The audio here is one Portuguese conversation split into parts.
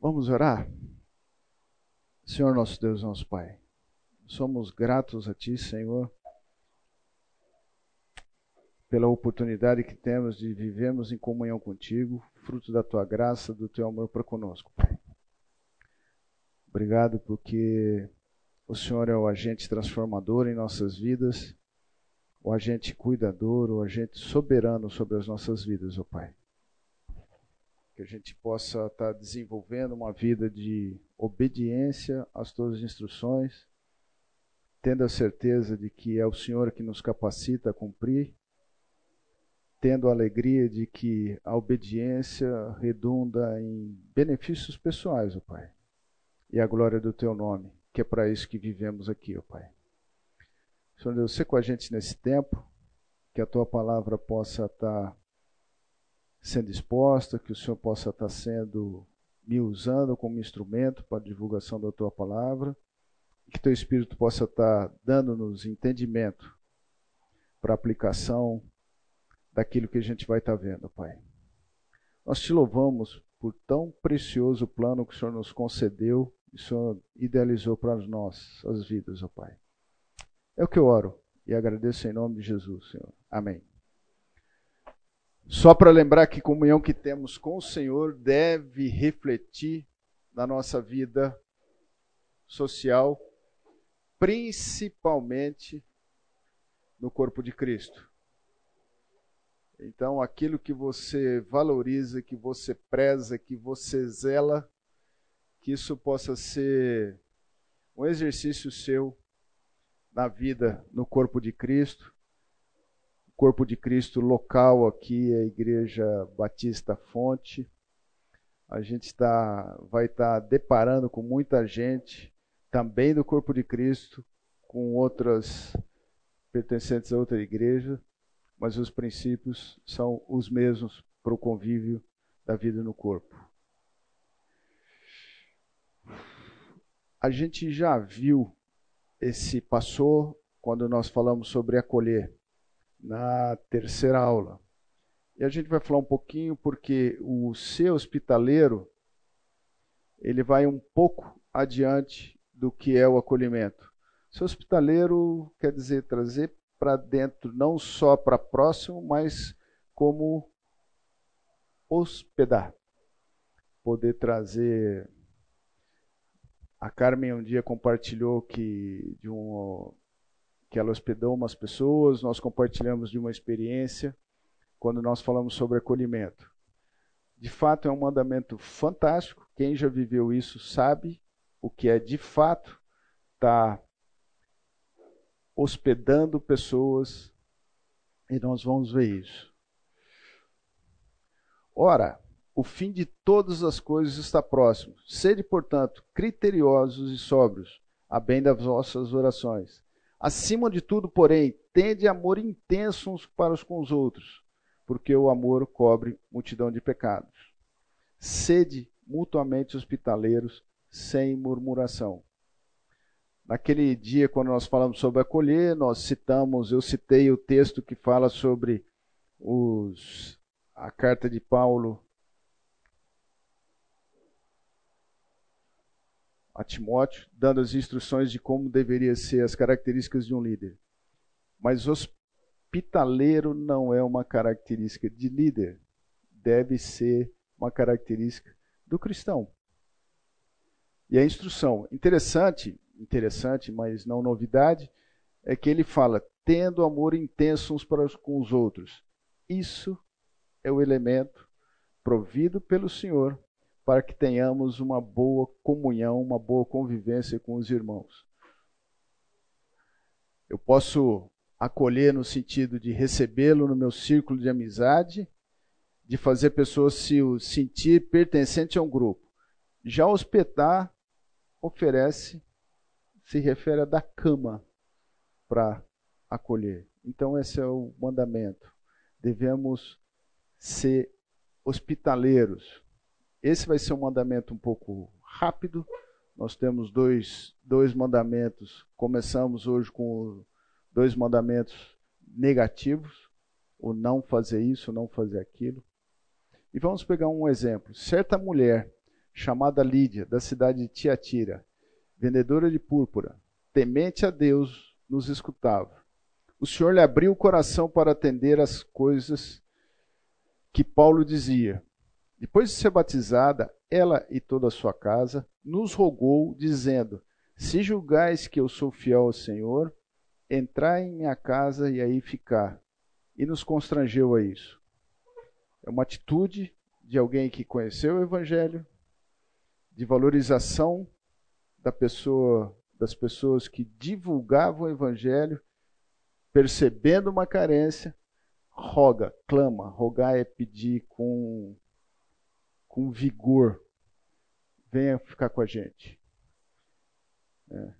Vamos orar? Senhor nosso Deus, nosso Pai, somos gratos a Ti, Senhor, pela oportunidade que temos de vivermos em comunhão contigo, fruto da Tua graça, do Teu amor para conosco, Pai. Obrigado porque o Senhor é o agente transformador em nossas vidas, o agente cuidador, o agente soberano sobre as nossas vidas, ó Pai que a gente possa estar desenvolvendo uma vida de obediência às tuas instruções, tendo a certeza de que é o Senhor que nos capacita a cumprir, tendo a alegria de que a obediência redunda em benefícios pessoais, ó Pai, e a glória do teu nome, que é para isso que vivemos aqui, ó Pai. Senhor Deus, ser com a gente nesse tempo, que a tua palavra possa estar sendo exposta, que o Senhor possa estar sendo me usando como instrumento para a divulgação da tua palavra, que teu Espírito possa estar dando-nos entendimento para aplicação daquilo que a gente vai estar vendo, Pai. Nós te louvamos por tão precioso plano que o Senhor nos concedeu e o Senhor idealizou para as nossas vidas, ó Pai. É o que eu oro e agradeço em nome de Jesus, Senhor. Amém. Só para lembrar que comunhão que temos com o Senhor deve refletir na nossa vida social, principalmente no corpo de Cristo. Então, aquilo que você valoriza, que você preza, que você zela, que isso possa ser um exercício seu na vida no corpo de Cristo corpo de Cristo local aqui a Igreja Batista Fonte. A gente tá, vai estar tá deparando com muita gente também do corpo de Cristo, com outras pertencentes a outra igreja, mas os princípios são os mesmos para o convívio da vida no corpo. A gente já viu esse passou quando nós falamos sobre acolher na terceira aula. E a gente vai falar um pouquinho porque o ser hospitaleiro ele vai um pouco adiante do que é o acolhimento. Ser hospitaleiro quer dizer trazer para dentro, não só para próximo, mas como hospedar. Poder trazer. A Carmen um dia compartilhou que de um que ela hospedou umas pessoas, nós compartilhamos de uma experiência quando nós falamos sobre acolhimento. De fato, é um mandamento fantástico. Quem já viveu isso sabe o que é de fato estar tá hospedando pessoas e nós vamos ver isso. Ora, o fim de todas as coisas está próximo. Sede, portanto, criteriosos e sóbrios, a bem das vossas orações. Acima de tudo, porém, tende amor intenso uns para os com os outros, porque o amor cobre multidão de pecados. Sede mutuamente hospitaleiros, sem murmuração. Naquele dia, quando nós falamos sobre acolher, nós citamos, eu citei o texto que fala sobre os, a carta de Paulo a Timóteo, dando as instruções de como deveria ser as características de um líder. Mas hospitaleiro não é uma característica de líder, deve ser uma característica do cristão. E a instrução, interessante, interessante, mas não novidade, é que ele fala: tendo amor intenso uns para com os outros. Isso é o elemento provido pelo Senhor para que tenhamos uma boa comunhão, uma boa convivência com os irmãos. Eu posso acolher no sentido de recebê-lo no meu círculo de amizade, de fazer pessoas se sentir pertencente a um grupo. Já hospedar oferece, se refere a dar cama para acolher. Então esse é o mandamento. Devemos ser hospitaleiros esse vai ser um mandamento um pouco rápido. Nós temos dois, dois mandamentos. Começamos hoje com dois mandamentos negativos: o não fazer isso, não fazer aquilo. E vamos pegar um exemplo. Certa mulher chamada Lídia, da cidade de Tiatira, vendedora de púrpura, temente a Deus, nos escutava. O Senhor lhe abriu o coração para atender às coisas que Paulo dizia. Depois de ser batizada, ela e toda a sua casa nos rogou, dizendo: Se julgais que eu sou fiel ao Senhor, entrai em minha casa e aí ficar. E nos constrangeu a isso. É uma atitude de alguém que conheceu o Evangelho, de valorização da pessoa, das pessoas que divulgavam o Evangelho, percebendo uma carência, roga, clama. Rogar é pedir com, com vigor. Venha ficar com a gente. É.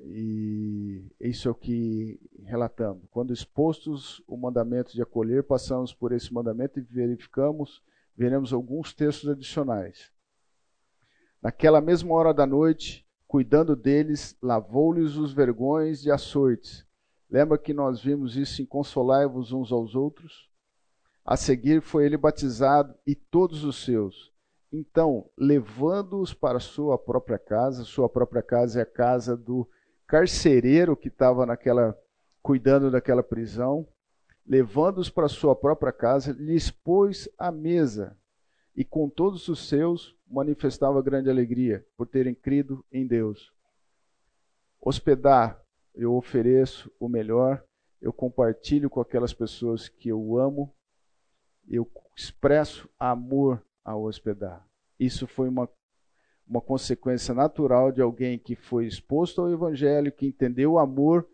E isso é o que relatamos. Quando expostos o mandamento de acolher, passamos por esse mandamento e verificamos, veremos alguns textos adicionais. Naquela mesma hora da noite, cuidando deles, lavou-lhes os vergões de açoites. Lembra que nós vimos isso em Consolai-vos uns aos outros? A seguir foi ele batizado e todos os seus. Então, levando-os para sua própria casa, sua própria casa é a casa do carcereiro que estava naquela cuidando daquela prisão, levando-os para sua própria casa, lhes pôs a mesa e com todos os seus manifestava grande alegria por terem crido em Deus. Hospedar, eu ofereço o melhor, eu compartilho com aquelas pessoas que eu amo, eu expresso amor ao hospedar. Isso foi uma, uma consequência natural de alguém que foi exposto ao Evangelho, que entendeu o amor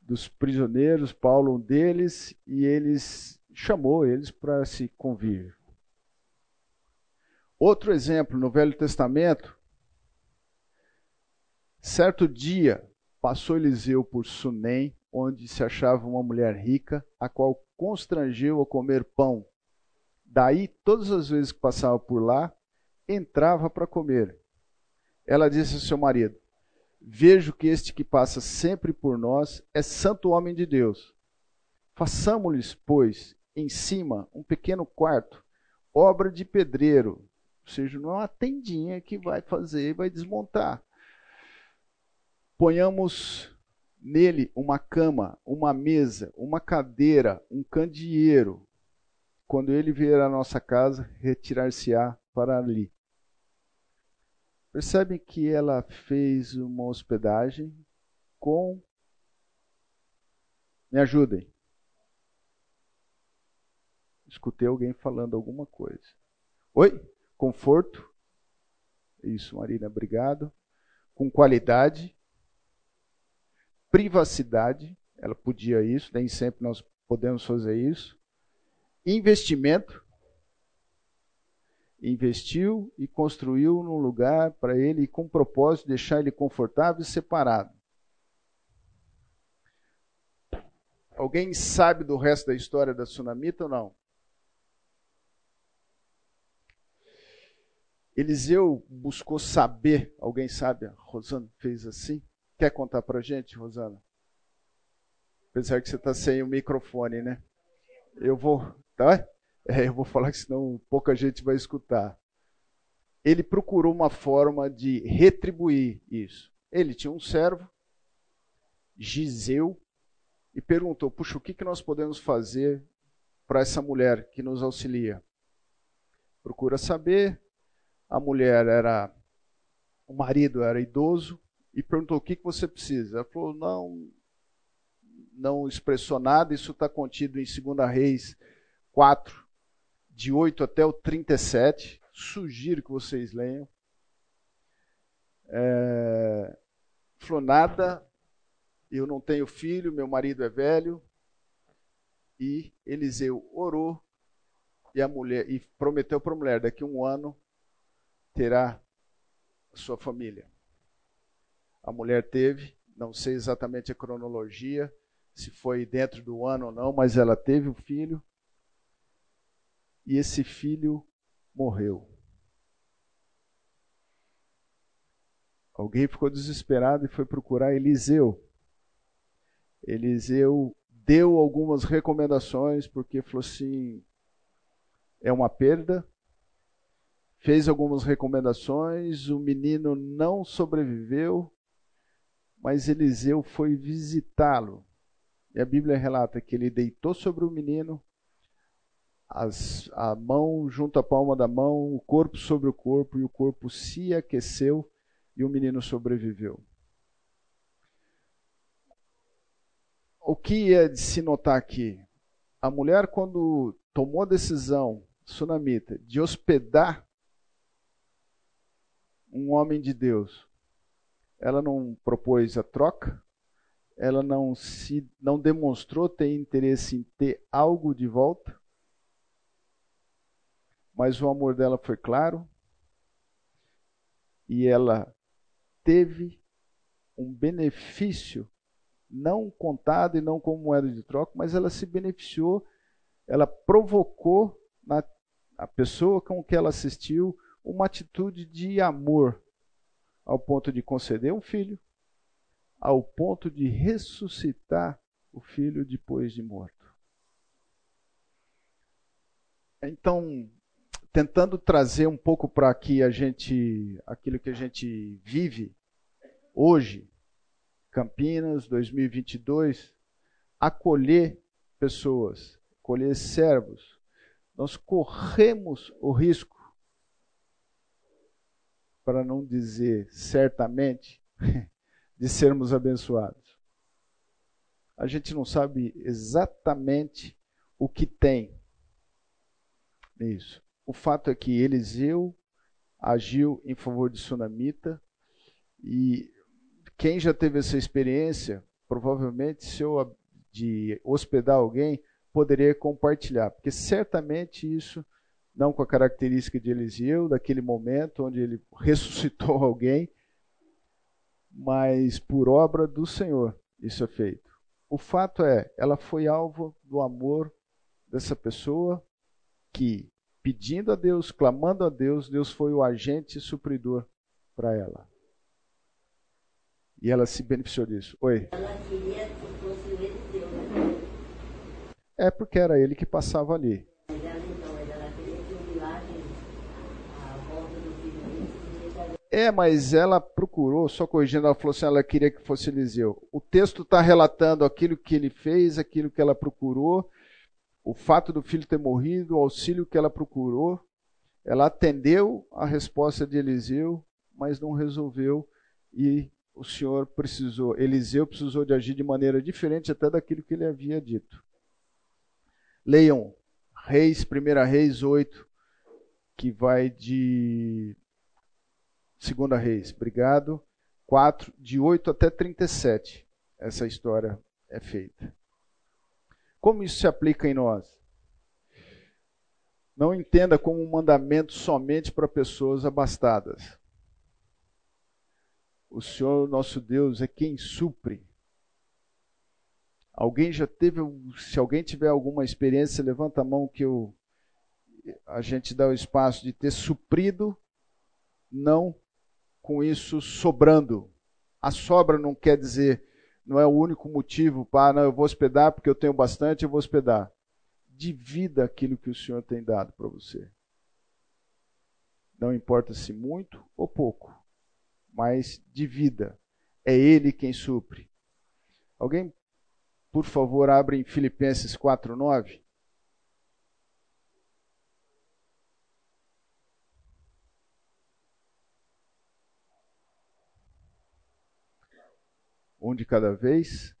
dos prisioneiros, Paulo um deles, e eles chamou eles para se convir. Outro exemplo no Velho Testamento, certo dia passou Eliseu por Sunem, onde se achava uma mulher rica, a qual constrangeu a comer pão. Daí, todas as vezes que passava por lá, entrava para comer. Ela disse ao seu marido: Vejo que este que passa sempre por nós é santo homem de Deus. Façamos-lhes, pois, em cima um pequeno quarto, obra de pedreiro, ou seja, não é uma tendinha que vai fazer e vai desmontar. Ponhamos nele uma cama, uma mesa, uma cadeira, um candeeiro. Quando ele vier à nossa casa, retirar-se-á para ali. Percebem que ela fez uma hospedagem com. Me ajudem. Escutei alguém falando alguma coisa. Oi? conforto. Isso, Marina, obrigado. Com qualidade, privacidade, ela podia isso, nem sempre nós podemos fazer isso. Investimento, investiu e construiu num lugar para ele com propósito de deixar ele confortável e separado. Alguém sabe do resto da história da Sunamita ou não? Eliseu buscou saber, alguém sabe? A Rosana fez assim. Quer contar para gente, Rosana? Apesar que você está sem o microfone, né? Eu vou, tá? É, eu vou falar que senão pouca gente vai escutar. Ele procurou uma forma de retribuir isso. Ele tinha um servo, Giseu, e perguntou: puxa, o que, que nós podemos fazer para essa mulher que nos auxilia? Procura saber, a mulher era, o marido era idoso e perguntou: o que, que você precisa? Ela falou: não, não expressou nada, isso está contido em 2 Reis 4, de 8 até o 37. Sugiro que vocês leiam. É, falou: nada, eu não tenho filho, meu marido é velho. E Eliseu orou e a mulher e prometeu para a mulher daqui a um ano terá sua família. A mulher teve, não sei exatamente a cronologia, se foi dentro do ano ou não, mas ela teve um filho. E esse filho morreu. Alguém ficou desesperado e foi procurar Eliseu. Eliseu deu algumas recomendações, porque falou assim: é uma perda, fez algumas recomendações, o menino não sobreviveu, mas Eliseu foi visitá-lo. E a Bíblia relata que ele deitou sobre o menino, as, a mão junto à palma da mão, o corpo sobre o corpo, e o corpo se aqueceu e o menino sobreviveu. O que é de se notar aqui? A mulher, quando tomou a decisão, sunamita, de hospedar um homem de Deus, ela não propôs a troca, ela não se não demonstrou ter interesse em ter algo de volta, mas o amor dela foi claro e ela teve um benefício não contado e não como moeda de troca, mas ela se beneficiou, ela provocou na a pessoa com que ela assistiu uma atitude de amor, ao ponto de conceder um filho, ao ponto de ressuscitar o filho depois de morto. Então, tentando trazer um pouco para aqui a gente, aquilo que a gente vive hoje, Campinas 2022, acolher pessoas, acolher servos. Nós corremos o risco, para não dizer certamente, de sermos abençoados. A gente não sabe exatamente o que tem nisso. O fato é que Eliseu agiu em favor de Sunamita e quem já teve essa experiência, provavelmente, se eu de hospedar alguém, poderia compartilhar, porque certamente isso, não com a característica de Eliseu, daquele momento onde ele ressuscitou alguém, mas por obra do Senhor isso é feito. O fato é, ela foi alvo do amor dessa pessoa que, pedindo a Deus, clamando a Deus, Deus foi o agente supridor para ela. E ela se beneficiou disso. Oi. Ela queria que fosse né? É porque era ele que passava ali. Mas ela então, ela queria que o milagre, a volta do filho É, mas ela procurou, só corrigindo, ela falou assim, ela queria que fosse Eliseu. O texto está relatando aquilo que ele fez, aquilo que ela procurou, o fato do filho ter morrido, o auxílio que ela procurou. Ela atendeu a resposta de Eliseu, mas não resolveu e o Senhor precisou, Eliseu precisou de agir de maneira diferente até daquilo que ele havia dito. Leiam Reis, 1 Reis 8, que vai de 2 Reis, obrigado, 4, de 8 até 37. Essa história é feita. Como isso se aplica em nós? Não entenda como um mandamento somente para pessoas abastadas. O Senhor, nosso Deus, é quem supre. Alguém já teve, se alguém tiver alguma experiência, levanta a mão que eu, a gente dá o espaço de ter suprido, não com isso sobrando. A sobra não quer dizer, não é o único motivo para, não, eu vou hospedar porque eu tenho bastante, eu vou hospedar. Divida aquilo que o Senhor tem dado para você. Não importa se muito ou pouco mas de vida. É Ele quem supre. Alguém, por favor, abra em Filipenses 4:9. Um de cada vez.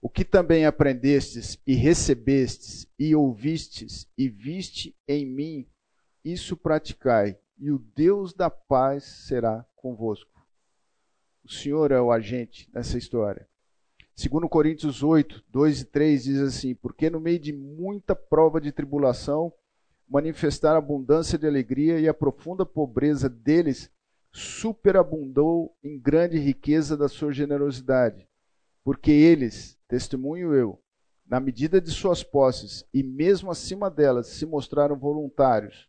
O que também aprendestes e recebestes e ouvistes e viste em mim, isso praticai, e o Deus da paz será convosco. O Senhor é o agente nessa história. Segundo Coríntios 8, 2 e 3 diz assim: Porque no meio de muita prova de tribulação, manifestar a abundância de alegria e a profunda pobreza deles superabundou em grande riqueza da sua generosidade. Porque eles, testemunho eu, na medida de suas posses e mesmo acima delas, se mostraram voluntários,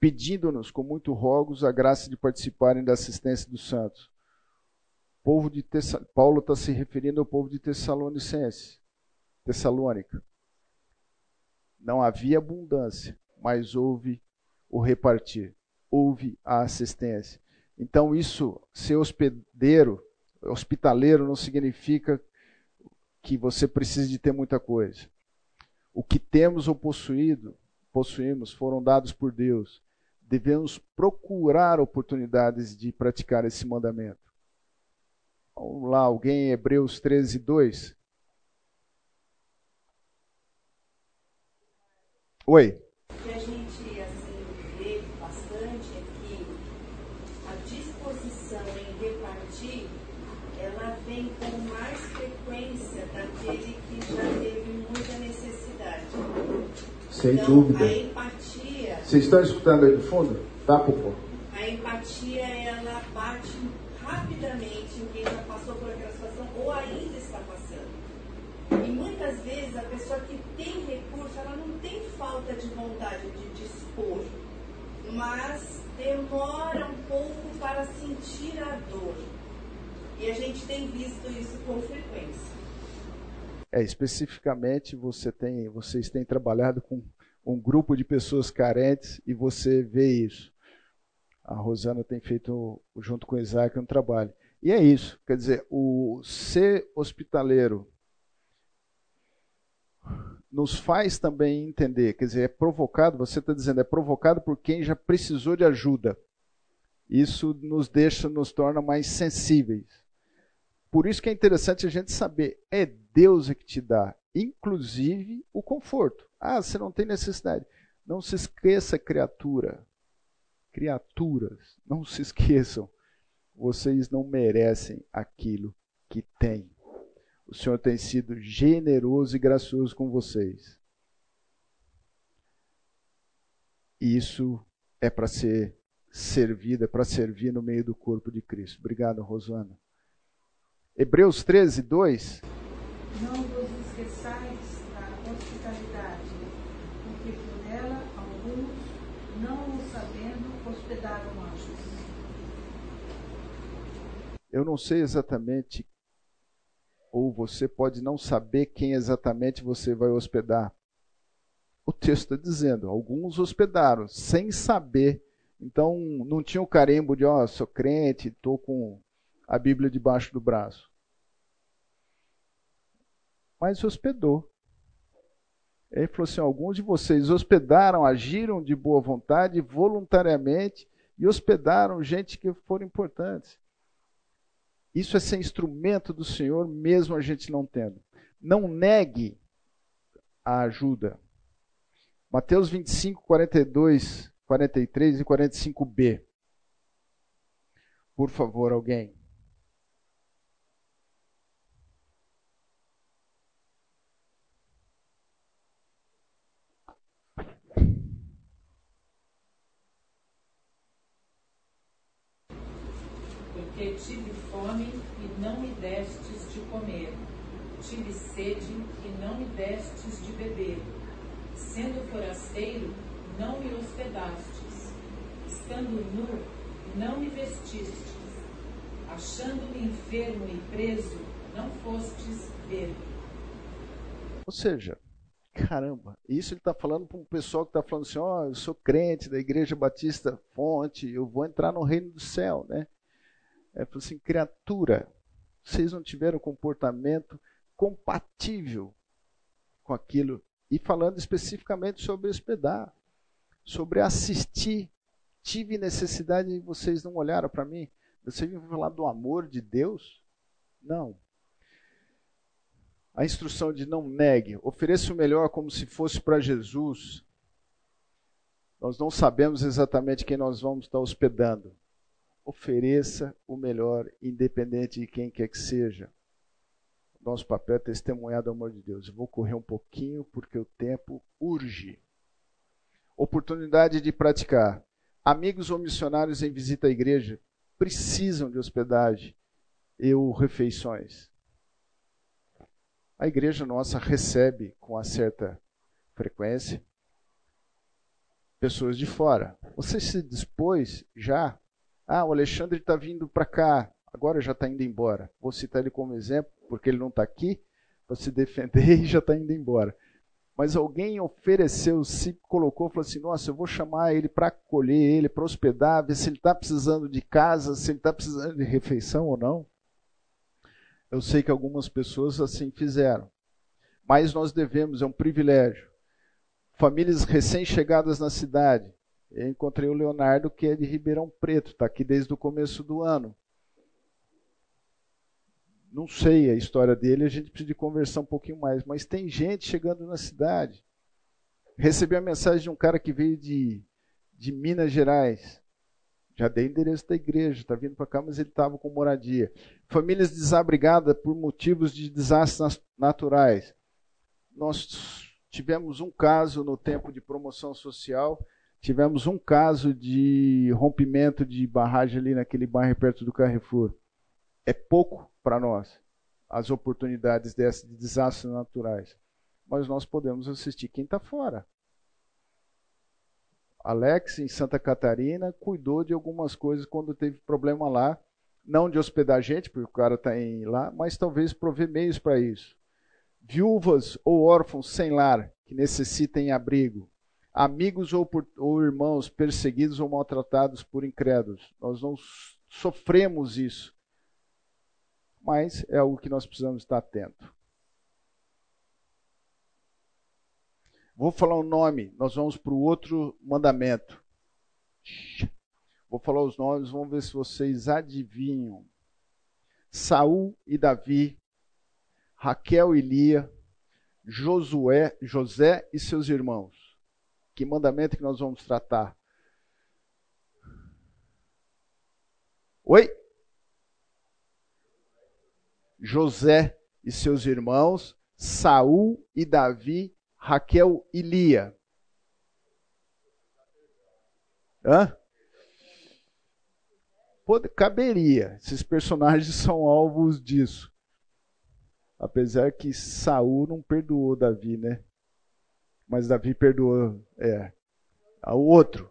pedindo-nos com muito rogos a graça de participarem da assistência dos santos. Povo de Tessa... Paulo está se referindo ao povo de Tessalonicense, Tessalônica. Não havia abundância, mas houve o repartir, houve a assistência. Então, isso, ser hospedeiro, hospitaleiro, não significa que você precise de ter muita coisa. O que temos ou possuído, possuímos, foram dados por Deus. Devemos procurar oportunidades de praticar esse mandamento. Vamos lá, alguém em Hebreus 13, 2. Oi. O que a gente assim, vê bastante é que a disposição em repartir ela vem com mais frequência daquele que já teve muita necessidade. Sem então, dúvida. A empatia. Vocês estão escutando aí do fundo? Tá, Popô? A empatia ela bate rapidamente em quem já passou por aquela situação ou ainda está passando. E muitas vezes a pessoa que tem recurso, ela não tem falta de vontade de dispor, mas demora um pouco para sentir a dor. E a gente tem visto isso com frequência. É, especificamente você tem, vocês têm trabalhado com um grupo de pessoas carentes e você vê isso. A Rosana tem feito, junto com o Isaac, um trabalho. E é isso, quer dizer, o ser hospitaleiro nos faz também entender, quer dizer, é provocado, você está dizendo, é provocado por quem já precisou de ajuda. Isso nos deixa, nos torna mais sensíveis. Por isso que é interessante a gente saber, é Deus é que te dá, inclusive o conforto. Ah, você não tem necessidade. Não se esqueça, criatura, criaturas, não se esqueçam, vocês não merecem aquilo que têm. O Senhor tem sido generoso e gracioso com vocês. Isso é para ser servido, é para servir no meio do corpo de Cristo. Obrigado, Rosana. Hebreus 13, 2. Não vos esqueçais da hospitalidade, porque por ela alguns, não o sabendo, hospedaram anjos. Eu não sei exatamente, ou você pode não saber quem exatamente você vai hospedar. O texto está dizendo, alguns hospedaram, sem saber. Então, não tinha o carimbo de, ó, oh, sou crente, estou com a Bíblia debaixo do braço. Mas hospedou. Ele falou assim: alguns de vocês hospedaram, agiram de boa vontade, voluntariamente, e hospedaram gente que foram importantes. Isso é ser instrumento do Senhor, mesmo a gente não tendo. Não negue a ajuda. Mateus 25, 42, 43 e 45b. Por favor, alguém. Porque tive fome e não me destes de comer, tive sede e não me destes de beber, sendo forasteiro, não me hospedastes, estando nu, não me vestistes, achando-me enfermo e preso, não fostes ver. Ou seja, caramba, isso ele está falando para um pessoal que está falando assim: ó, oh, eu sou crente da Igreja Batista Fonte, eu vou entrar no reino do céu, né? É assim, criatura, vocês não tiveram comportamento compatível com aquilo. E falando especificamente sobre hospedar, sobre assistir. Tive necessidade e vocês não olharam para mim. Você viu falar do amor de Deus? Não. A instrução de não negue, ofereça o melhor como se fosse para Jesus. Nós não sabemos exatamente quem nós vamos estar hospedando ofereça o melhor, independente de quem quer que seja. Nosso papel é testemunhar do amor de Deus. Eu vou correr um pouquinho porque o tempo urge. Oportunidade de praticar. Amigos ou missionários em visita à igreja precisam de hospedagem e ou refeições. A igreja nossa recebe com uma certa frequência pessoas de fora. Você se dispôs já ah, o Alexandre está vindo para cá, agora já está indo embora. Vou citar ele como exemplo, porque ele não está aqui, para se defender e já está indo embora. mas alguém ofereceu, se colocou, falou assim: Nossa, eu vou chamar ele para acolher ele, para hospedar, ver se ele está precisando de casa, se ele está precisando de refeição ou não. Eu sei que algumas pessoas assim fizeram, mas nós devemos, é um privilégio. Famílias recém-chegadas na cidade. Eu encontrei o Leonardo, que é de Ribeirão Preto, está aqui desde o começo do ano não sei a história dele, a gente precisa conversar um pouquinho mais, mas tem gente chegando na cidade. Recebi a mensagem de um cara que veio de, de Minas Gerais. Já dei endereço da igreja, está vindo para cá, mas ele estava com moradia. Famílias desabrigadas por motivos de desastres naturais. Nós tivemos um caso no tempo de promoção social, tivemos um caso de rompimento de barragem ali naquele bairro perto do Carrefour. É pouco para nós as oportunidades dessas de desastres naturais. Mas nós podemos assistir quem está fora. Alex, em Santa Catarina, cuidou de algumas coisas quando teve problema lá. Não de hospedar gente, porque o cara está lá, mas talvez prover meios para isso. Viúvas ou órfãos sem lar, que necessitem abrigo. Amigos ou, por, ou irmãos perseguidos ou maltratados por incrédulos. Nós não sofremos isso mas é algo que nós precisamos estar atento. Vou falar o nome, nós vamos para o outro mandamento. Vou falar os nomes, vamos ver se vocês adivinham. Saul e Davi, Raquel e Lia, Josué, José e seus irmãos. Que mandamento que nós vamos tratar? Oi? José e seus irmãos, Saul e Davi, Raquel e Lia. Hã? Pode, caberia. Esses personagens são alvos disso. Apesar que Saul não perdoou Davi, né? Mas Davi perdoou, é. O outro.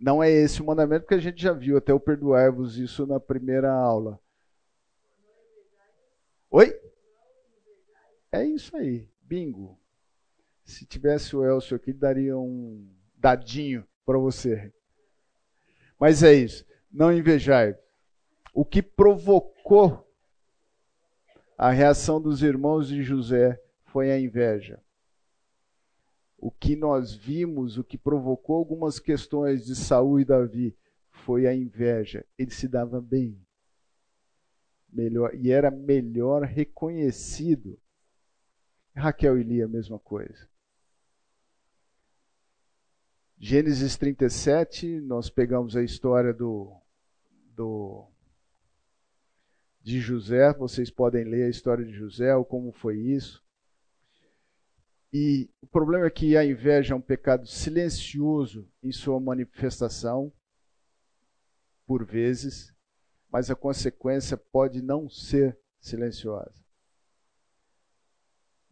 Não é esse o mandamento, porque a gente já viu até o perdoar-vos isso na primeira aula. Oi? É isso aí, bingo. Se tivesse o Elcio aqui, daria um dadinho para você. Mas é isso. Não invejai. O que provocou a reação dos irmãos de José foi a inveja. O que nós vimos, o que provocou algumas questões de Saul e Davi, foi a inveja. Ele se dava bem melhor e era melhor reconhecido. Raquel e Lia, a mesma coisa. Gênesis 37, nós pegamos a história do, do de José, vocês podem ler a história de José, ou como foi isso. E o problema é que a inveja é um pecado silencioso em sua manifestação, por vezes, mas a consequência pode não ser silenciosa.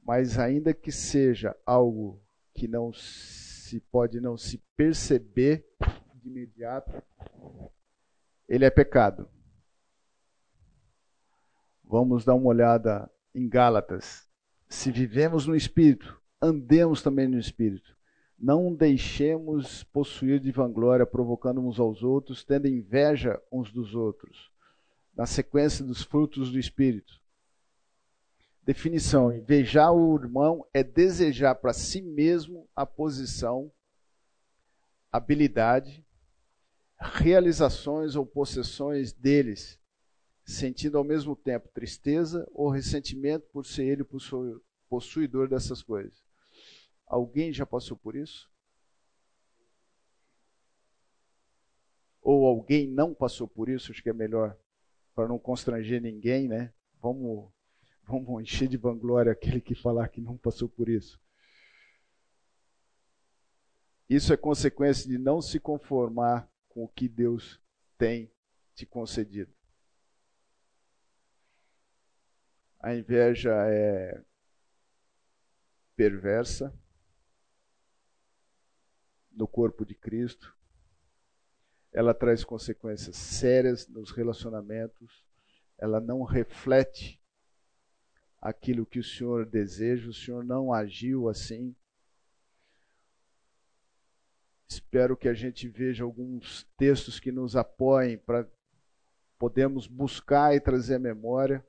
Mas ainda que seja algo que não se pode não se perceber de imediato, ele é pecado. Vamos dar uma olhada em Gálatas. Se vivemos no espírito, andemos também no espírito. Não deixemos possuir de vanglória, provocando uns aos outros, tendo inveja uns dos outros. Na sequência dos frutos do Espírito. Definição: invejar o irmão é desejar para si mesmo a posição, habilidade, realizações ou possessões deles, sentindo ao mesmo tempo tristeza ou ressentimento por ser ele possuidor dessas coisas. Alguém já passou por isso? Ou alguém não passou por isso? Acho que é melhor, para não constranger ninguém, né? Vamos, vamos encher de vanglória aquele que falar que não passou por isso. Isso é consequência de não se conformar com o que Deus tem te concedido. A inveja é perversa no corpo de Cristo. Ela traz consequências sérias nos relacionamentos. Ela não reflete aquilo que o Senhor deseja, o Senhor não agiu assim. Espero que a gente veja alguns textos que nos apoiem para podermos buscar e trazer memória,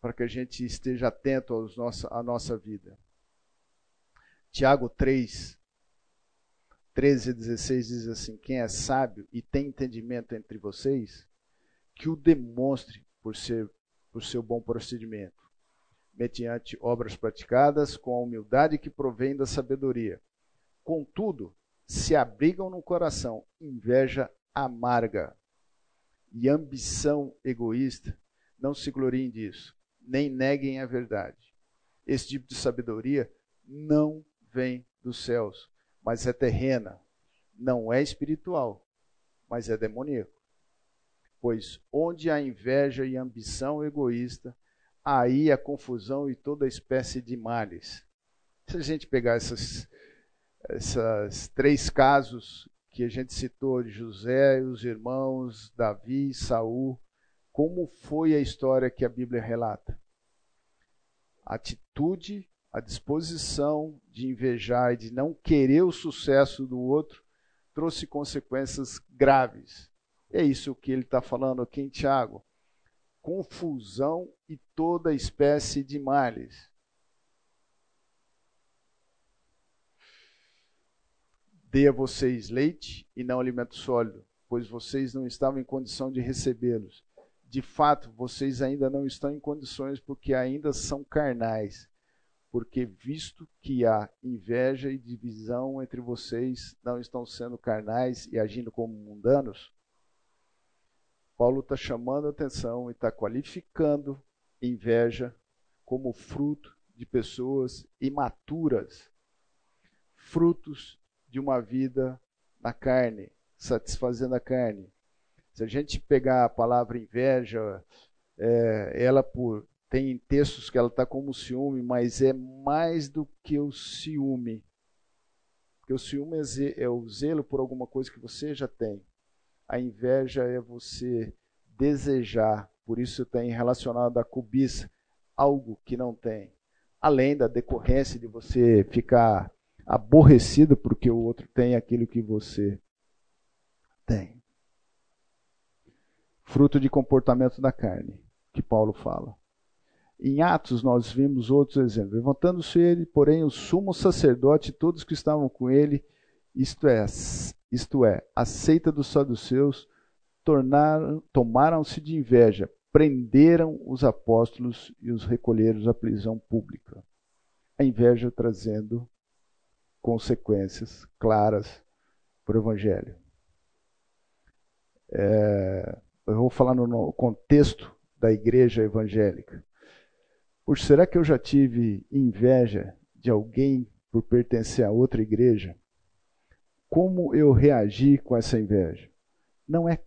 para que a gente esteja atento aos nossa, à nossa vida. Tiago 3, 13 e 16 diz assim: Quem é sábio e tem entendimento entre vocês, que o demonstre por ser por seu bom procedimento, mediante obras praticadas com a humildade que provém da sabedoria. Contudo, se abrigam no coração inveja amarga e ambição egoísta, não se gloriem disso, nem neguem a verdade. Esse tipo de sabedoria não vem dos céus, mas é terrena, não é espiritual, mas é demoníaco. Pois onde há inveja e ambição egoísta, aí a confusão e toda espécie de males. Se a gente pegar essas, essas três casos que a gente citou de José, os irmãos, Davi, Saul, como foi a história que a Bíblia relata? Atitude, a disposição de invejar e de não querer o sucesso do outro trouxe consequências graves. É isso que ele está falando aqui em Tiago. Confusão e toda espécie de males. Dê a vocês leite e não alimento sólido, pois vocês não estavam em condição de recebê-los. De fato, vocês ainda não estão em condições porque ainda são carnais. Porque, visto que há inveja e divisão entre vocês, não estão sendo carnais e agindo como mundanos? Paulo está chamando a atenção e está qualificando inveja como fruto de pessoas imaturas, frutos de uma vida na carne, satisfazendo a carne. Se a gente pegar a palavra inveja, é, ela por tem textos que ela está como ciúme, mas é mais do que o ciúme. Porque o ciúme é, é o zelo por alguma coisa que você já tem. A inveja é você desejar, por isso tem relacionado à cobiça, algo que não tem. Além da decorrência de você ficar aborrecido porque o outro tem aquilo que você tem. Fruto de comportamento da carne, que Paulo fala. Em Atos nós vimos outros exemplos. Levantando-se ele, porém, o sumo sacerdote e todos que estavam com ele, isto é, isto é, a seita dos saduceus, tomaram-se de inveja, prenderam os apóstolos e os recolheram à prisão pública. A inveja trazendo consequências claras para o Evangelho. É, eu vou falar no contexto da igreja evangélica. Será que eu já tive inveja de alguém por pertencer a outra igreja? como eu reagi com essa inveja. Não é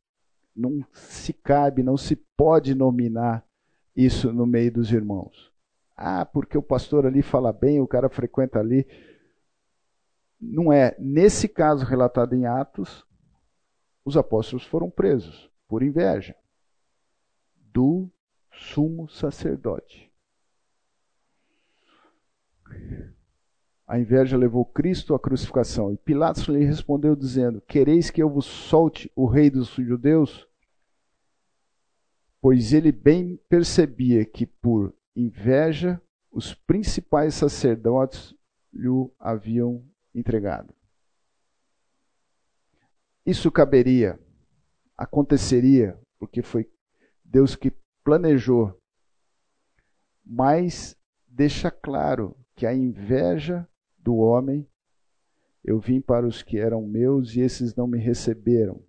não se cabe, não se pode nominar isso no meio dos irmãos. Ah, porque o pastor ali fala bem, o cara frequenta ali. Não é. Nesse caso relatado em Atos, os apóstolos foram presos por inveja do sumo sacerdote. A inveja levou Cristo à crucificação. E Pilatos lhe respondeu, dizendo: Quereis que eu vos solte o rei dos judeus? Pois ele bem percebia que, por inveja, os principais sacerdotes lhe haviam entregado. Isso caberia, aconteceria, porque foi Deus que planejou, mas deixa claro que a inveja do homem. Eu vim para os que eram meus e esses não me receberam.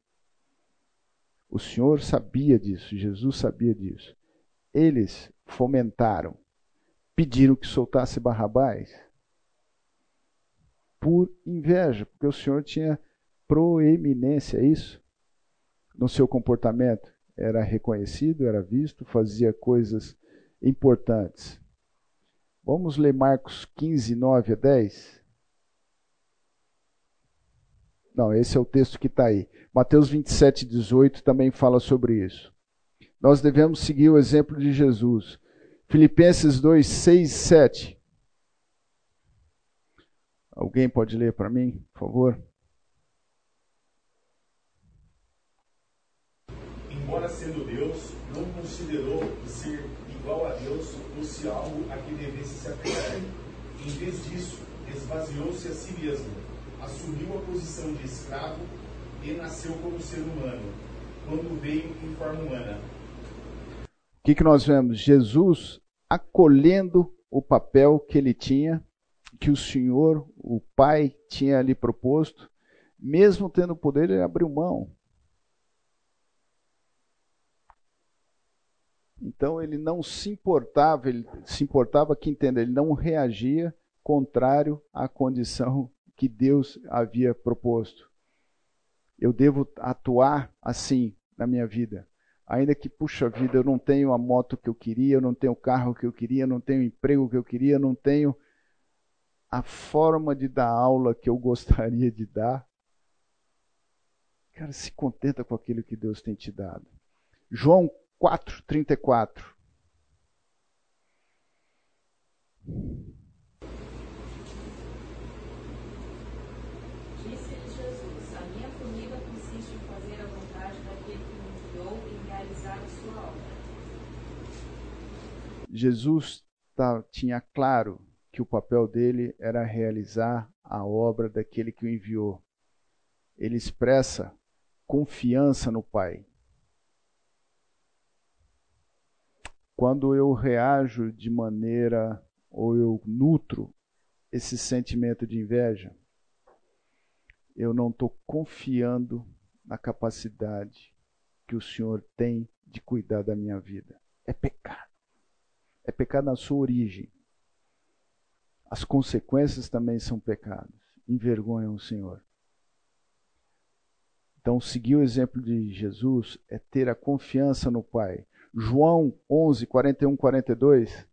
O Senhor sabia disso, Jesus sabia disso. Eles fomentaram, pediram que soltasse Barrabás por inveja, porque o Senhor tinha proeminência, é isso? No seu comportamento. Era reconhecido, era visto, fazia coisas importantes. Vamos ler Marcos 15, 9 a 10. Não, esse é o texto que está aí. Mateus 27, 18 também fala sobre isso. Nós devemos seguir o exemplo de Jesus. Filipenses 2, 6, 7. Alguém pode ler para mim, por favor? Embora sendo Deus, não considerou ser igual a Deus fosse algo a que devesse se apegar. Em vez disso, esvaziou-se a si mesmo, assumiu a posição de escravo e nasceu como ser humano, quando veio em forma humana. O que, que nós vemos? Jesus acolhendo o papel que ele tinha que o Senhor, o Pai, tinha lhe proposto, mesmo tendo poder, ele abriu mão. Então ele não se importava, ele se importava que entenda, ele não reagia contrário à condição que Deus havia proposto. Eu devo atuar assim na minha vida. Ainda que, puxa vida, eu não tenho a moto que eu queria, eu não tenho o carro que eu queria, eu não tenho o emprego que eu queria, eu não tenho a forma de dar aula que eu gostaria de dar. Cara, se contenta com aquilo que Deus tem te dado. João 4:34. Disse-lhe Jesus: A minha comida consiste em fazer a vontade daquele que me enviou e realizar a sua obra. Jesus tinha claro que o papel dele era realizar a obra daquele que o enviou. Ele expressa confiança no Pai. Quando eu reajo de maneira ou eu nutro esse sentimento de inveja, eu não estou confiando na capacidade que o Senhor tem de cuidar da minha vida. É pecado. É pecado na sua origem as consequências também são pecados. Envergonham o Senhor. Então, seguir o exemplo de Jesus é ter a confiança no Pai. João 11, 41, 42.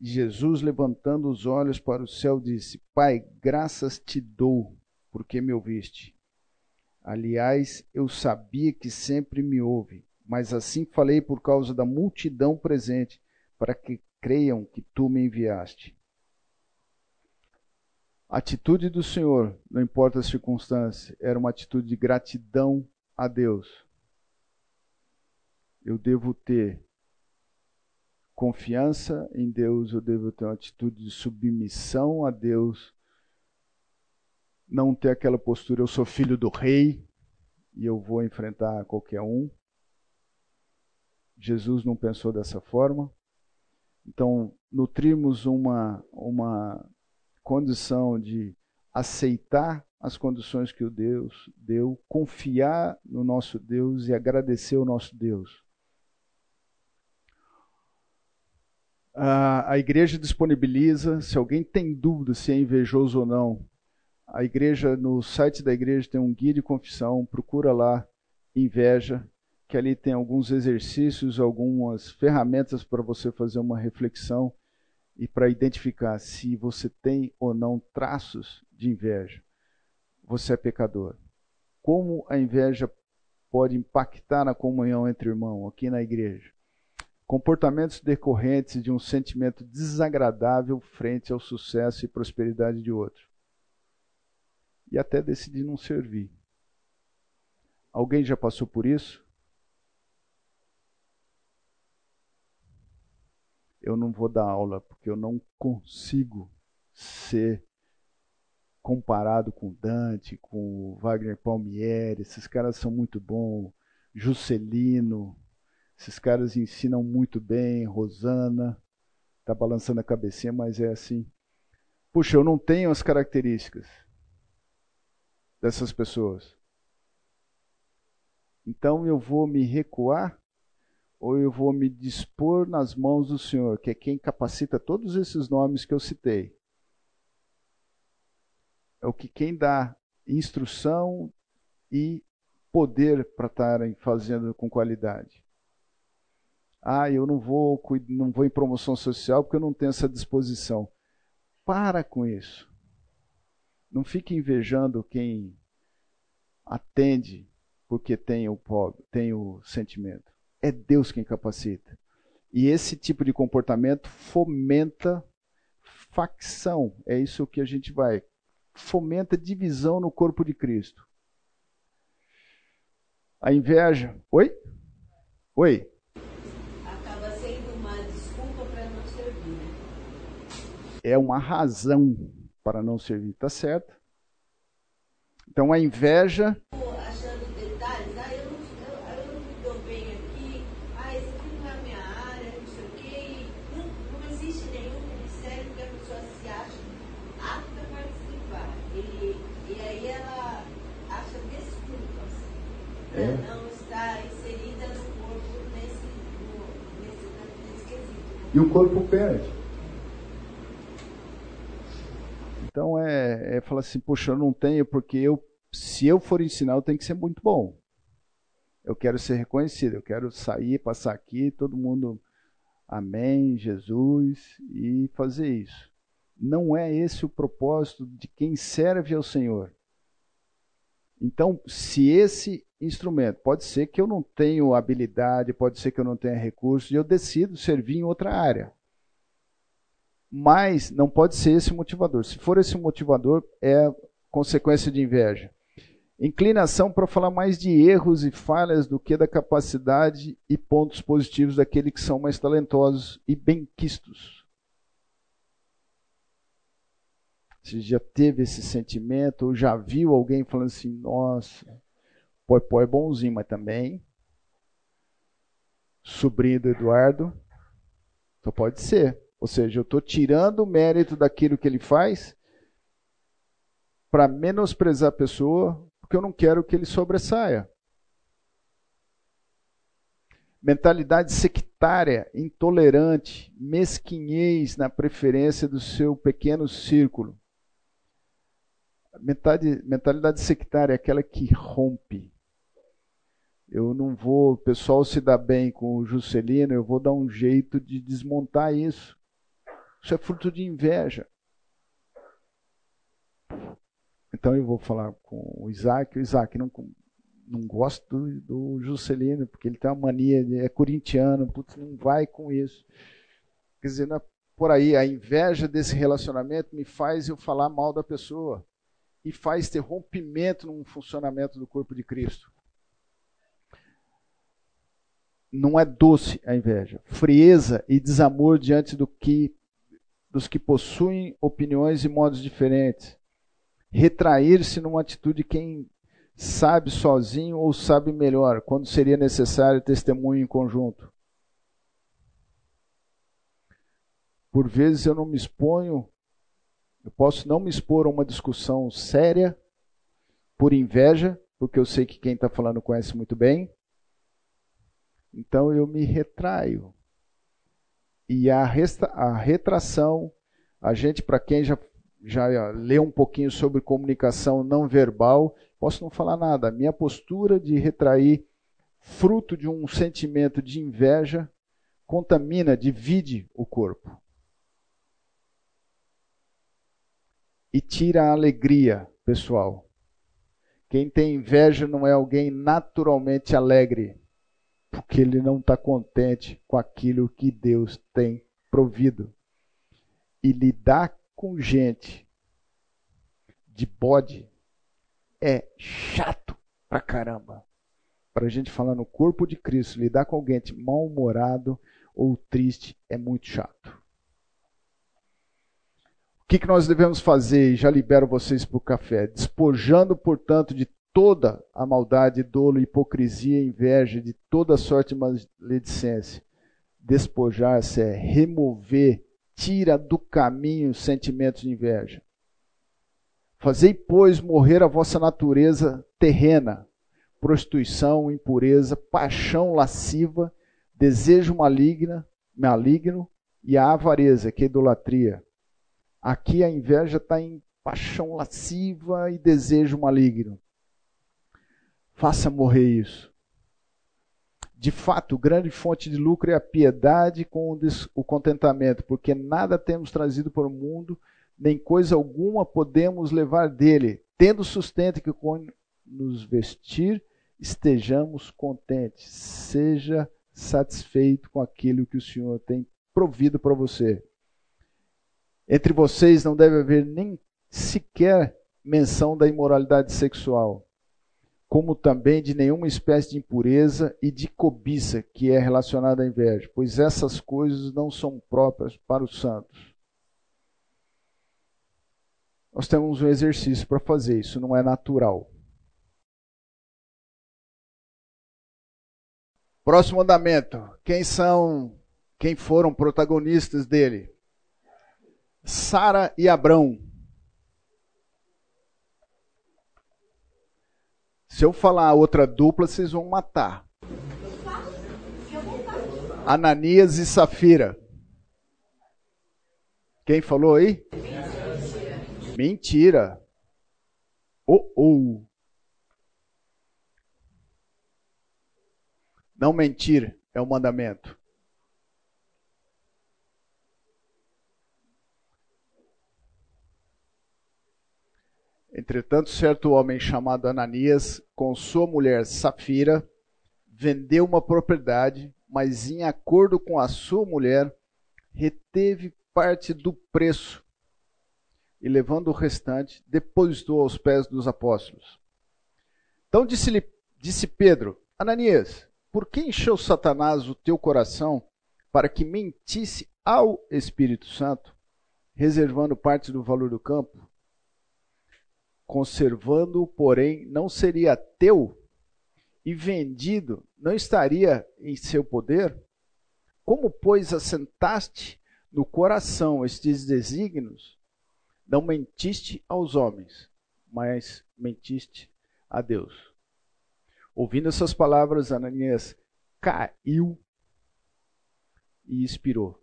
Jesus, levantando os olhos para o céu, disse: Pai, graças te dou, porque me ouviste. Aliás, eu sabia que sempre me ouve, mas assim falei por causa da multidão presente, para que creiam que tu me enviaste. A atitude do Senhor, não importa as circunstâncias, era uma atitude de gratidão a Deus. Eu devo ter confiança em Deus, eu devo ter uma atitude de submissão a Deus, não ter aquela postura, eu sou filho do rei e eu vou enfrentar qualquer um. Jesus não pensou dessa forma. Então, nutrimos uma, uma condição de aceitar as condições que o Deus deu, confiar no nosso Deus e agradecer ao nosso Deus. A igreja disponibiliza, se alguém tem dúvida se é invejoso ou não, a igreja, no site da igreja tem um guia de confissão, procura lá, inveja, que ali tem alguns exercícios, algumas ferramentas para você fazer uma reflexão e para identificar se você tem ou não traços de inveja. Você é pecador. Como a inveja pode impactar na comunhão entre irmãos aqui na igreja? Comportamentos decorrentes de um sentimento desagradável frente ao sucesso e prosperidade de outro. E até decidir não servir. Alguém já passou por isso? Eu não vou dar aula porque eu não consigo ser comparado com Dante, com Wagner Palmieri, esses caras são muito bons, Juscelino, esses caras ensinam muito bem, Rosana, tá balançando a cabecinha, mas é assim. Puxa, eu não tenho as características dessas pessoas. Então eu vou me recuar ou eu vou me dispor nas mãos do Senhor, que é quem capacita todos esses nomes que eu citei. É o que quem dá instrução e poder para estarem fazendo com qualidade. Ah, eu não vou, não vou em promoção social porque eu não tenho essa disposição. Para com isso. Não fique invejando quem atende porque tem o pobre, tem o sentimento. É Deus quem capacita. E esse tipo de comportamento fomenta facção. É isso que a gente vai. Fomenta divisão no corpo de Cristo. A inveja. Oi? Oi? Acaba sendo uma desculpa para não servir. né? É uma razão para não servir, tá certo? Então a inveja Tô achando detalhes, eu não, eu, eu não me dou bem aqui, esse aqui não a minha área, não sei o quê. e Não, não existe falar assim, poxa, eu não tenho porque eu, se eu for ensinar, eu tenho que ser muito bom. Eu quero ser reconhecido, eu quero sair, passar aqui, todo mundo, amém, Jesus, e fazer isso. Não é esse o propósito de quem serve ao Senhor. Então, se esse instrumento, pode ser que eu não tenha habilidade, pode ser que eu não tenha recursos, e eu decido servir em outra área. Mas não pode ser esse motivador. Se for esse motivador, é consequência de inveja. Inclinação para falar mais de erros e falhas do que da capacidade e pontos positivos daquele que são mais talentosos e benquistos. Você já teve esse sentimento, ou já viu alguém falando assim, nossa, Poi Poi é bonzinho, mas também sobrinho do Eduardo, só pode ser. Ou seja, eu estou tirando o mérito daquilo que ele faz para menosprezar a pessoa, porque eu não quero que ele sobressaia. Mentalidade sectária, intolerante, mesquinhez na preferência do seu pequeno círculo. Mentalidade, mentalidade sectária é aquela que rompe. Eu não vou, o pessoal se dá bem com o Juscelino, eu vou dar um jeito de desmontar isso. Isso é fruto de inveja. Então eu vou falar com o Isaac. O Isaac não, não gosta do, do Juscelino, porque ele tem uma mania, é corintiano, putz, não vai com isso. Quer dizer, é por aí, a inveja desse relacionamento me faz eu falar mal da pessoa e faz ter rompimento no funcionamento do corpo de Cristo. Não é doce a inveja, frieza e desamor diante do que dos que possuem opiniões e modos diferentes. Retrair-se numa atitude quem sabe sozinho ou sabe melhor, quando seria necessário testemunho em conjunto. Por vezes eu não me exponho, eu posso não me expor a uma discussão séria por inveja, porque eu sei que quem está falando conhece muito bem. Então eu me retraio. E a, resta, a retração, a gente, para quem já, já leu um pouquinho sobre comunicação não verbal, posso não falar nada. A minha postura de retrair, fruto de um sentimento de inveja, contamina, divide o corpo. E tira a alegria pessoal. Quem tem inveja não é alguém naturalmente alegre porque ele não está contente com aquilo que Deus tem provido. E lidar com gente de bode é chato pra caramba. Para a gente falar no corpo de Cristo, lidar com alguém mal-humorado ou triste é muito chato. O que, que nós devemos fazer? Já libero vocês para o café. Despojando, portanto, de toda a maldade, dolo, hipocrisia, inveja, de toda sorte de maledicência. Despojar-se é remover, tira do caminho sentimentos de inveja. Fazei, pois, morrer a vossa natureza terrena, prostituição, impureza, paixão lasciva, desejo maligna, maligno e a avareza, que é idolatria. Aqui a inveja está em paixão lasciva e desejo maligno. Faça morrer isso. De fato, grande fonte de lucro é a piedade com o contentamento, porque nada temos trazido para o mundo, nem coisa alguma podemos levar dele. Tendo sustento que nos vestir, estejamos contentes. Seja satisfeito com aquilo que o Senhor tem provido para você. Entre vocês não deve haver nem sequer menção da imoralidade sexual como também de nenhuma espécie de impureza e de cobiça que é relacionada à inveja, pois essas coisas não são próprias para os santos. Nós temos um exercício para fazer, isso não é natural. Próximo mandamento. Quem são, quem foram protagonistas dele? Sara e Abrão. Se eu falar outra dupla, vocês vão matar. Ananias e Safira. Quem falou aí? Mentira. Mentira. Oh, oh. Não mentir é o mandamento. Entretanto, certo homem chamado Ananias, com sua mulher Safira, vendeu uma propriedade, mas em acordo com a sua mulher, reteve parte do preço e, levando o restante, depositou aos pés dos apóstolos. Então disse-lhe disse Pedro: Ananias, por que encheu Satanás o teu coração para que mentisse ao Espírito Santo, reservando parte do valor do campo? Conservando-o, porém, não seria teu, e vendido não estaria em seu poder? Como, pois, assentaste no coração estes desígnios, não mentiste aos homens, mas mentiste a Deus. Ouvindo essas palavras, Ananias caiu e expirou.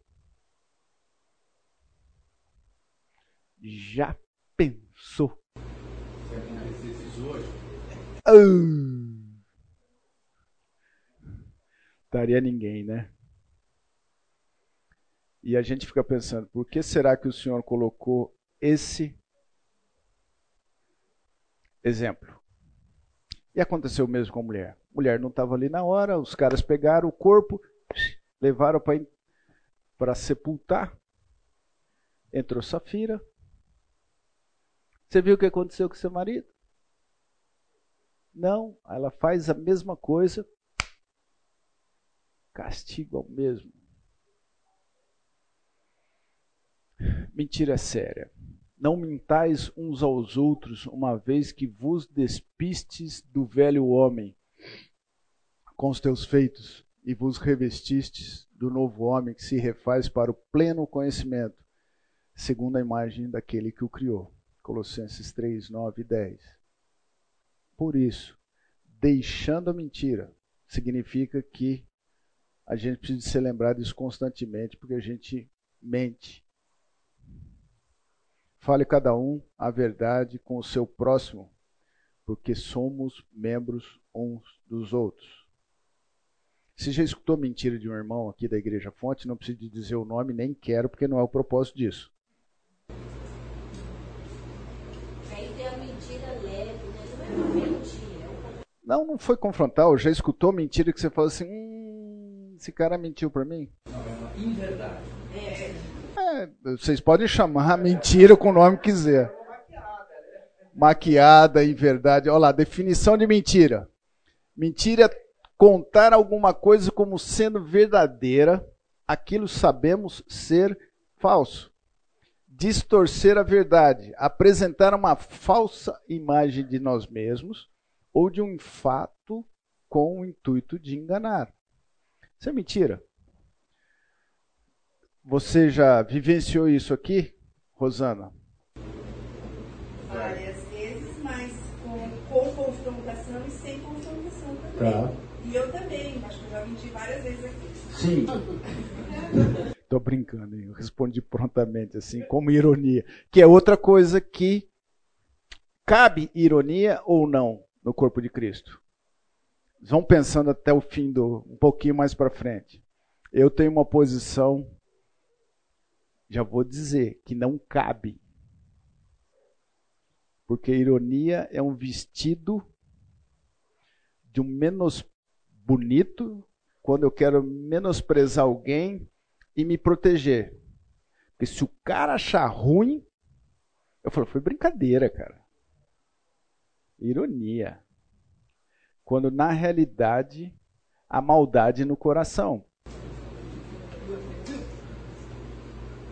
Já pensou Daria ninguém, né? E a gente fica pensando, por que será que o Senhor colocou esse exemplo? E aconteceu o mesmo com a mulher. A mulher não estava ali na hora, os caras pegaram o corpo, levaram para sepultar. Entrou Safira. Você viu o que aconteceu com seu marido? Não, ela faz a mesma coisa, castigo ao mesmo. Mentira séria. Não mintais uns aos outros, uma vez que vos despistes do velho homem com os teus feitos e vos revestistes do novo homem que se refaz para o pleno conhecimento, segundo a imagem daquele que o criou. Colossenses 3, 9 e 10. Por isso, deixando a mentira, significa que a gente precisa ser lembrado disso constantemente, porque a gente mente. Fale cada um a verdade com o seu próximo, porque somos membros uns dos outros. Se já escutou mentira de um irmão aqui da Igreja Fonte, não precisa dizer o nome, nem quero, porque não é o propósito disso. Não, não foi confrontar, já escutou mentira que você falou assim, hum, esse cara mentiu para mim? Inverdade. É, vocês podem chamar mentira com o nome que quiser. Maquiada, inverdade. Olha lá, definição de mentira. Mentira é contar alguma coisa como sendo verdadeira, aquilo sabemos ser falso. Distorcer a verdade, apresentar uma falsa imagem de nós mesmos ou de um fato com o intuito de enganar. Isso é mentira. Você já vivenciou isso aqui, Rosana? Várias vezes, mas com, com confrontação e sem confrontação. Tá. E eu também, acho que eu já menti várias vezes aqui. Sim. Tô brincando, eu respondi prontamente, assim, como ironia. Que é outra coisa que cabe ironia ou não no corpo de Cristo. Vão pensando até o fim do. um pouquinho mais para frente. Eu tenho uma posição, já vou dizer, que não cabe. Porque ironia é um vestido de um menos bonito quando eu quero menosprezar alguém e me proteger. Porque se o cara achar ruim, eu falo, foi brincadeira, cara. Ironia. Quando na realidade a maldade no coração.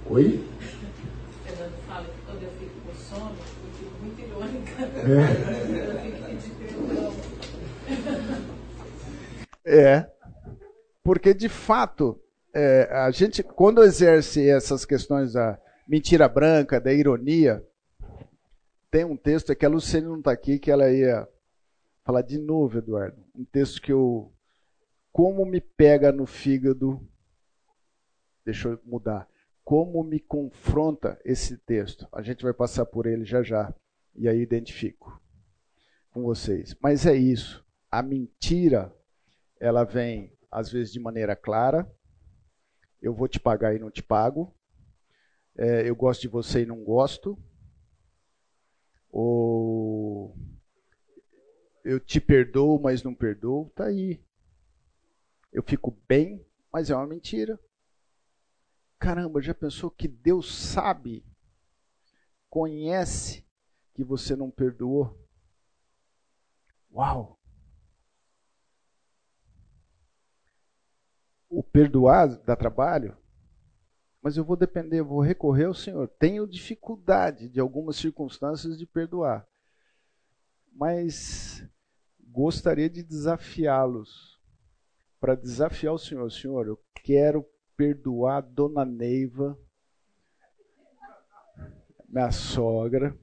Oi? Fernando fala que quando eu fico com sono, eu fico muito irônica. É. Eu fico pedindo perdão. É. Porque, de fato, é, a gente, quando exerce essas questões da mentira branca, da ironia, tem um texto, é que a Luciane não está aqui, que ela ia falar de novo, Eduardo. Um texto que eu. Como me pega no fígado. Deixa eu mudar. Como me confronta esse texto. A gente vai passar por ele já já. E aí identifico com vocês. Mas é isso. A mentira, ela vem às vezes de maneira clara. Eu vou te pagar e não te pago. É, eu gosto de você e não gosto. Ou eu te perdoo, mas não perdoo. Tá aí. Eu fico bem, mas é uma mentira. Caramba, já pensou que Deus sabe, conhece que você não perdoou? Uau! o perdoar dá trabalho, mas eu vou depender, eu vou recorrer ao Senhor. Tenho dificuldade de algumas circunstâncias de perdoar, mas gostaria de desafiá-los para desafiar o Senhor. Senhor, eu quero perdoar Dona Neiva, minha sogra.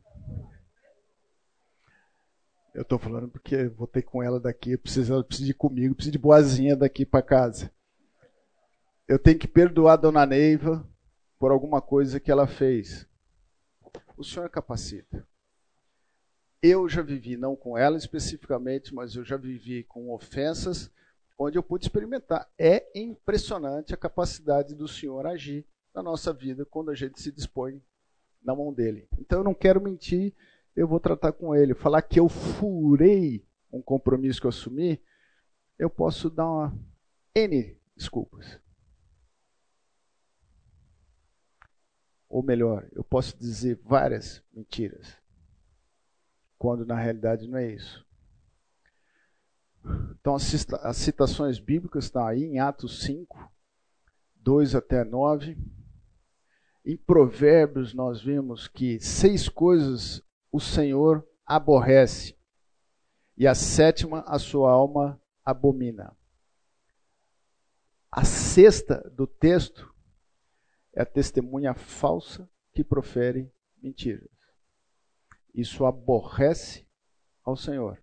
Eu estou falando porque vou ter com ela daqui, precisa, ela precisa ir comigo, precisa de boazinha daqui para casa eu tenho que perdoar dona Neiva por alguma coisa que ela fez. O Senhor capacita. Eu já vivi, não com ela especificamente, mas eu já vivi com ofensas, onde eu pude experimentar. É impressionante a capacidade do Senhor agir na nossa vida quando a gente se dispõe na mão dele. Então eu não quero mentir, eu vou tratar com ele. Falar que eu furei um compromisso que eu assumi, eu posso dar uma N desculpas. Ou melhor, eu posso dizer várias mentiras, quando na realidade não é isso. Então, as citações bíblicas estão aí em Atos 5, 2 até 9. Em Provérbios, nós vimos que seis coisas o Senhor aborrece, e a sétima a sua alma abomina. A sexta do texto é a testemunha falsa que profere mentiras. Isso aborrece ao Senhor.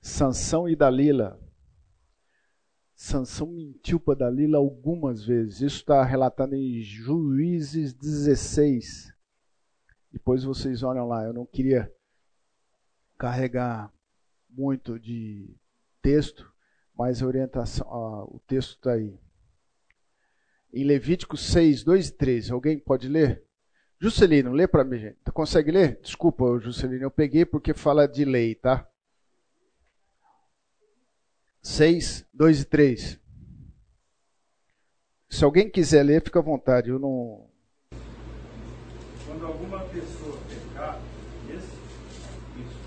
Sansão e Dalila. Sansão mentiu para Dalila algumas vezes. Isso está relatado em Juízes 16. Depois vocês olham lá. Eu não queria carregar muito de texto, mas a orientação, ó, o texto está aí em Levítico 6, 2 e 3. Alguém pode ler? Juscelino, lê para mim, gente. Consegue ler? Desculpa, Juscelino, eu peguei porque fala de lei, tá? 6, 2 e 3. Se alguém quiser ler, fica à vontade. Eu não. Quando alguma pessoa pecar, isso? Isso.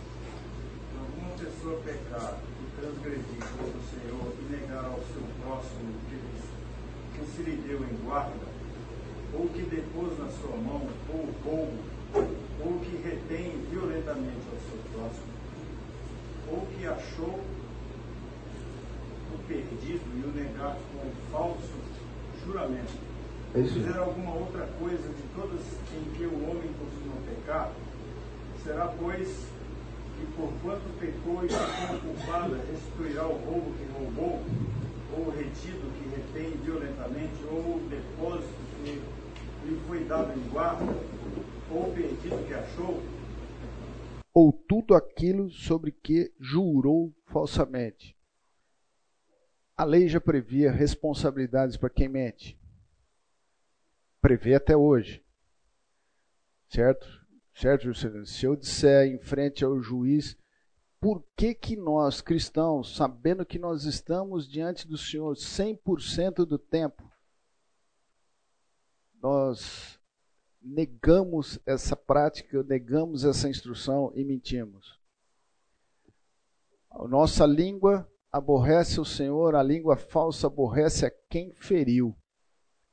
Quando alguma pessoa pecar e transgredir contra o Senhor e negar ao seu próximo se lhe deu em guarda, ou que depôs na sua mão, ou roubo, ou que retém violentamente ao seu próximo, ou que achou o perdido e o negar com falso juramento, ou fizer alguma outra coisa de todas em que o homem costuma pecar, será, pois, e por quanto pecou e ficou culpada, restituirá o roubo que roubou, ou retido que retém violentamente, ou depósito que lhe foi dado em guarda, ou perdido que achou? Ou tudo aquilo sobre que jurou falsamente. A lei já previa responsabilidades para quem mente. Prevê até hoje. Certo? Certo, Juscelino? Se eu disser em frente ao juiz, por que, que nós, cristãos, sabendo que nós estamos diante do Senhor 100% do tempo, nós negamos essa prática, negamos essa instrução e mentimos? A nossa língua aborrece o Senhor, a língua falsa aborrece a quem feriu,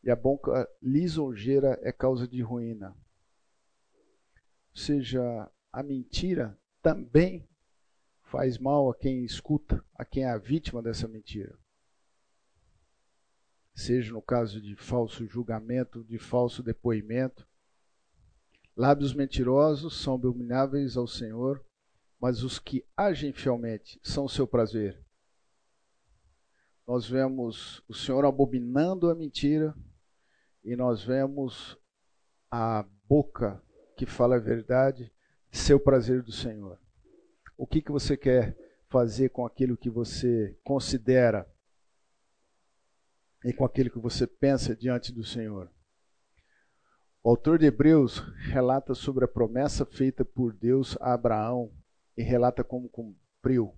e a boca lisonjeira é causa de ruína seja, a mentira também faz mal a quem escuta, a quem é a vítima dessa mentira. Seja no caso de falso julgamento, de falso depoimento. Lábios mentirosos são abomináveis ao Senhor, mas os que agem fielmente são seu prazer. Nós vemos o Senhor abominando a mentira e nós vemos a boca que fala a verdade, seu prazer do Senhor. O que, que você quer fazer com aquilo que você considera e com aquilo que você pensa diante do Senhor? O autor de Hebreus relata sobre a promessa feita por Deus a Abraão e relata como cumpriu.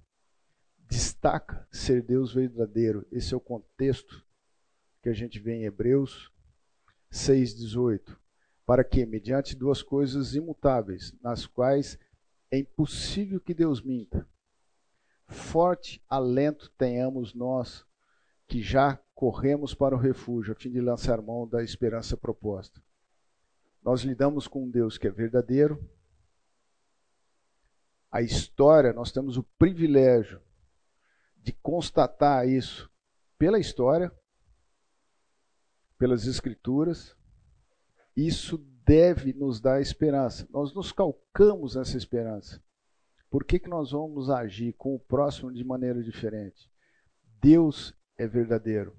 Destaca ser Deus verdadeiro. Esse é o contexto que a gente vê em Hebreus 6,18 para que, mediante duas coisas imutáveis, nas quais é impossível que Deus minta, forte alento tenhamos nós que já corremos para o refúgio, a fim de lançar mão da esperança proposta. Nós lidamos com um Deus que é verdadeiro. A história, nós temos o privilégio de constatar isso pela história, pelas Escrituras, isso deve nos dar esperança. Nós nos calcamos nessa esperança. Por que, que nós vamos agir com o próximo de maneira diferente? Deus é verdadeiro.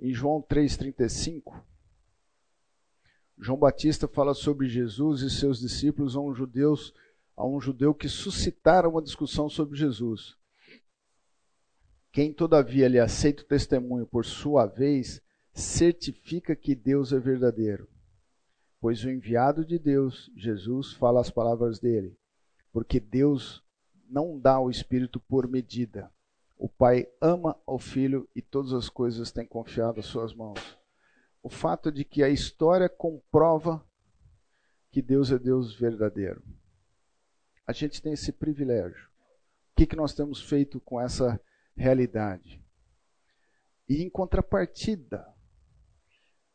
Em João 3,35, João Batista fala sobre Jesus e seus discípulos a um, judeus, a um judeu que suscitaram uma discussão sobre Jesus. Quem, todavia, lhe aceita o testemunho por sua vez, certifica que Deus é verdadeiro pois o enviado de Deus, Jesus, fala as palavras dele, porque Deus não dá o Espírito por medida. O Pai ama o Filho e todas as coisas têm confiado às suas mãos. O fato de que a história comprova que Deus é Deus verdadeiro. A gente tem esse privilégio. O que, que nós temos feito com essa realidade? E em contrapartida,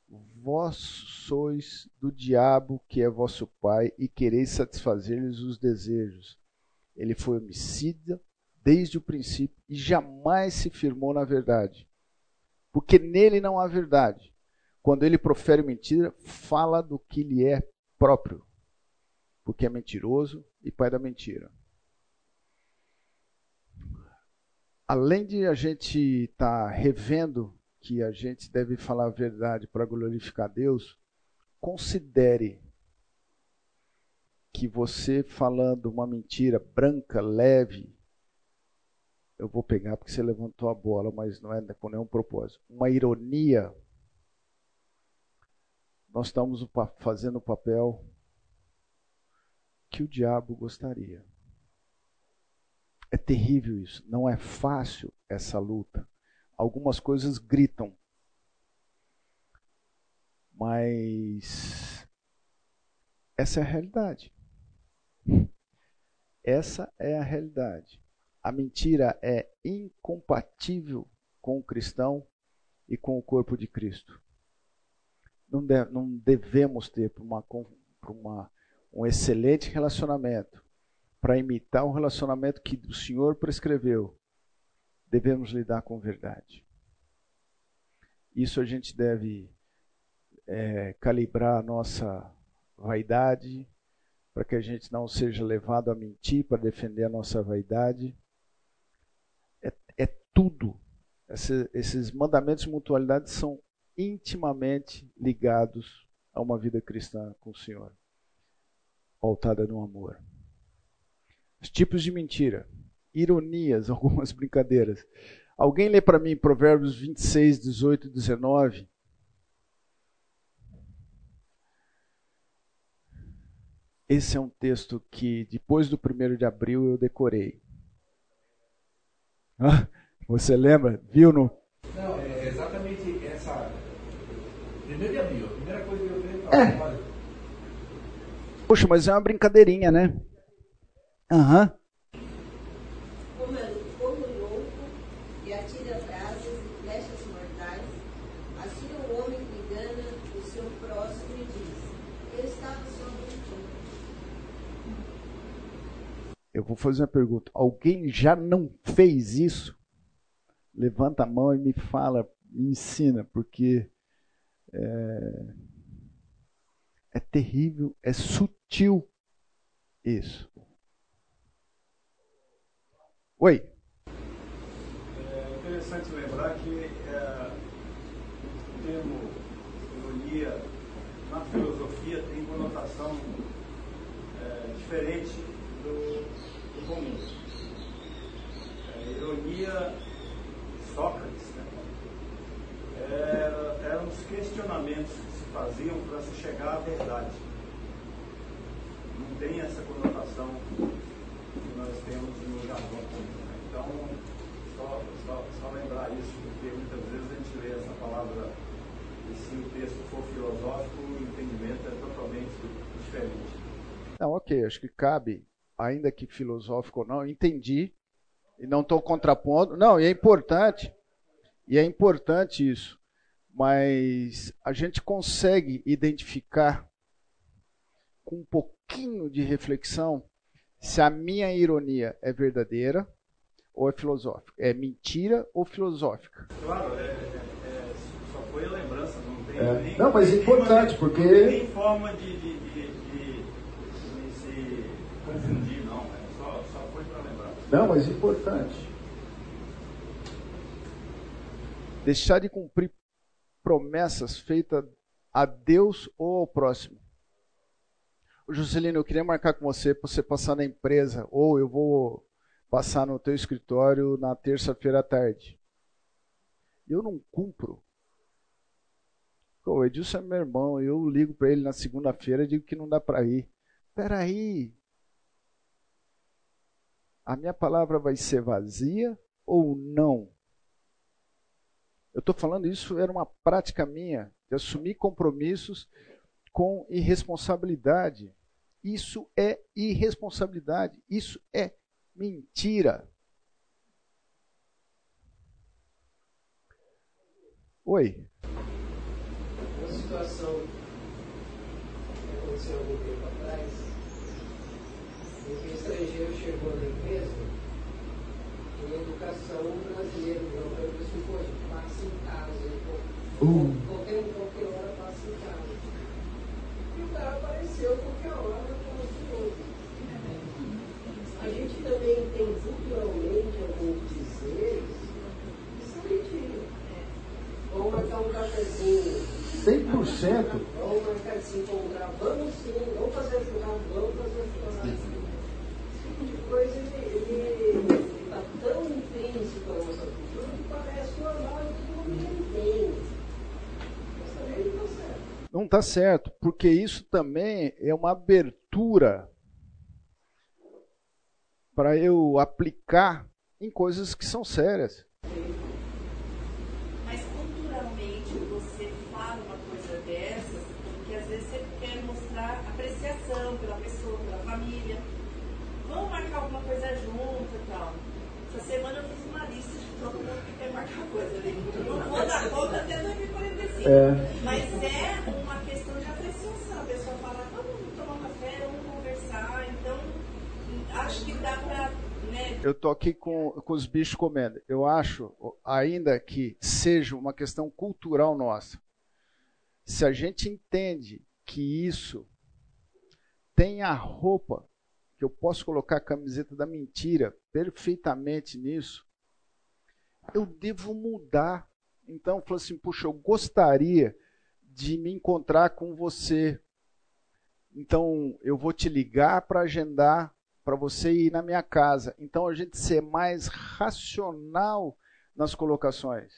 Vós sois do diabo, que é vosso pai, e quereis satisfazer-lhes os desejos. Ele foi homicida desde o princípio e jamais se firmou na verdade. Porque nele não há verdade. Quando ele profere mentira, fala do que lhe é próprio. Porque é mentiroso e pai da mentira. Além de a gente estar tá revendo que a gente deve falar a verdade para glorificar Deus, considere que você falando uma mentira branca, leve, eu vou pegar porque você levantou a bola, mas não é com nenhum propósito. Uma ironia, nós estamos fazendo o papel que o diabo gostaria. É terrível isso, não é fácil essa luta algumas coisas gritam. Mas essa é a realidade. Essa é a realidade. A mentira é incompatível com o cristão e com o corpo de Cristo. Não, deve, não devemos ter para uma, uma, um excelente relacionamento, para imitar o relacionamento que o Senhor prescreveu, devemos lidar com verdade. Isso a gente deve é, calibrar a nossa vaidade, para que a gente não seja levado a mentir para defender a nossa vaidade. É, é tudo. Esse, esses mandamentos de mutualidade são intimamente ligados a uma vida cristã com o Senhor, pautada no amor. Os tipos de mentira, ironias, algumas brincadeiras. Alguém lê para mim Provérbios 26, 18 e 19? Esse é um texto que depois do 1 de abril eu decorei. Ah, você lembra? Viu no. Não, é exatamente essa. 1 de abril, a primeira coisa que eu vi. É. Poxa, mas é uma brincadeirinha, né? Aham. Uhum. Eu vou fazer uma pergunta. Alguém já não fez isso? Levanta a mão e me fala, me ensina, porque é, é terrível, é sutil isso. Oi. É interessante lembrar que é, o termo ironia na filosofia tem conotação é, diferente comum. É, ironia Sócrates né? Era, eram os questionamentos que se faziam para se chegar à verdade. Não tem essa conotação que nós temos no jargão comum. Né? Então, só, só, só lembrar isso, porque muitas vezes a gente lê essa palavra e se o texto for filosófico, o entendimento é totalmente diferente. Não, ok, acho que cabe ainda que filosófico ou não, entendi e não estou contrapondo. Não, e é importante, e é importante isso, mas a gente consegue identificar com um pouquinho de reflexão se a minha ironia é verdadeira ou é filosófica, é mentira ou filosófica. Claro, é, é, é só foi a lembrança, não tem é. nem, Não, mas é importante, porque... Tem forma de, de confundir, não. É só, só foi para lembrar. Não, mas importante. Deixar de cumprir promessas feitas a Deus ou ao próximo. Juscelino, eu queria marcar com você para você passar na empresa, ou eu vou passar no teu escritório na terça-feira à tarde. Eu não cumpro. o Edilson é meu irmão, eu ligo para ele na segunda-feira e digo que não dá para ir. Peraí, a minha palavra vai ser vazia ou não? Eu estou falando isso, era uma prática minha, de assumir compromissos com irresponsabilidade. Isso é irresponsabilidade, isso é mentira. Oi. Uma situação que aconteceu algum tempo atrás, em que o estrangeiro chegou na educação brasileira, não assim, pô, passa em casa, uh. qualquer, qualquer hora passa em casa. E o cara apareceu qualquer hora como senhor. A gente também tem culturalmente alguns dizeres que são mentira. Vamos marcar um cafezinho. 100%? Vamos marcar de se encontrar. Vamos sim, vamos fazer churrasco, vamos fazer churrasco. Também não está está certo, porque isso também é uma abertura para eu aplicar em coisas que são sérias. Mas culturalmente você fala uma coisa dessas porque às vezes você quer mostrar apreciação pela pessoa, pela família. Vamos marcar alguma coisa junto e tal. Essa semana eu fiz uma lista de todo mundo que quer marcar coisa ali. Conta até 2045. É. Mas é uma questão de apreciação. A pessoa fala, vamos tomar um café, vamos conversar. Então, acho que dá para. Né? Eu tô aqui com, com os bichos comendo. Eu acho, ainda que seja uma questão cultural nossa, se a gente entende que isso tem a roupa, que eu posso colocar a camiseta da mentira perfeitamente nisso, eu devo mudar. Então, eu falo assim: puxa, eu gostaria de me encontrar com você. Então, eu vou te ligar para agendar para você ir na minha casa. Então, a gente ser mais racional nas colocações.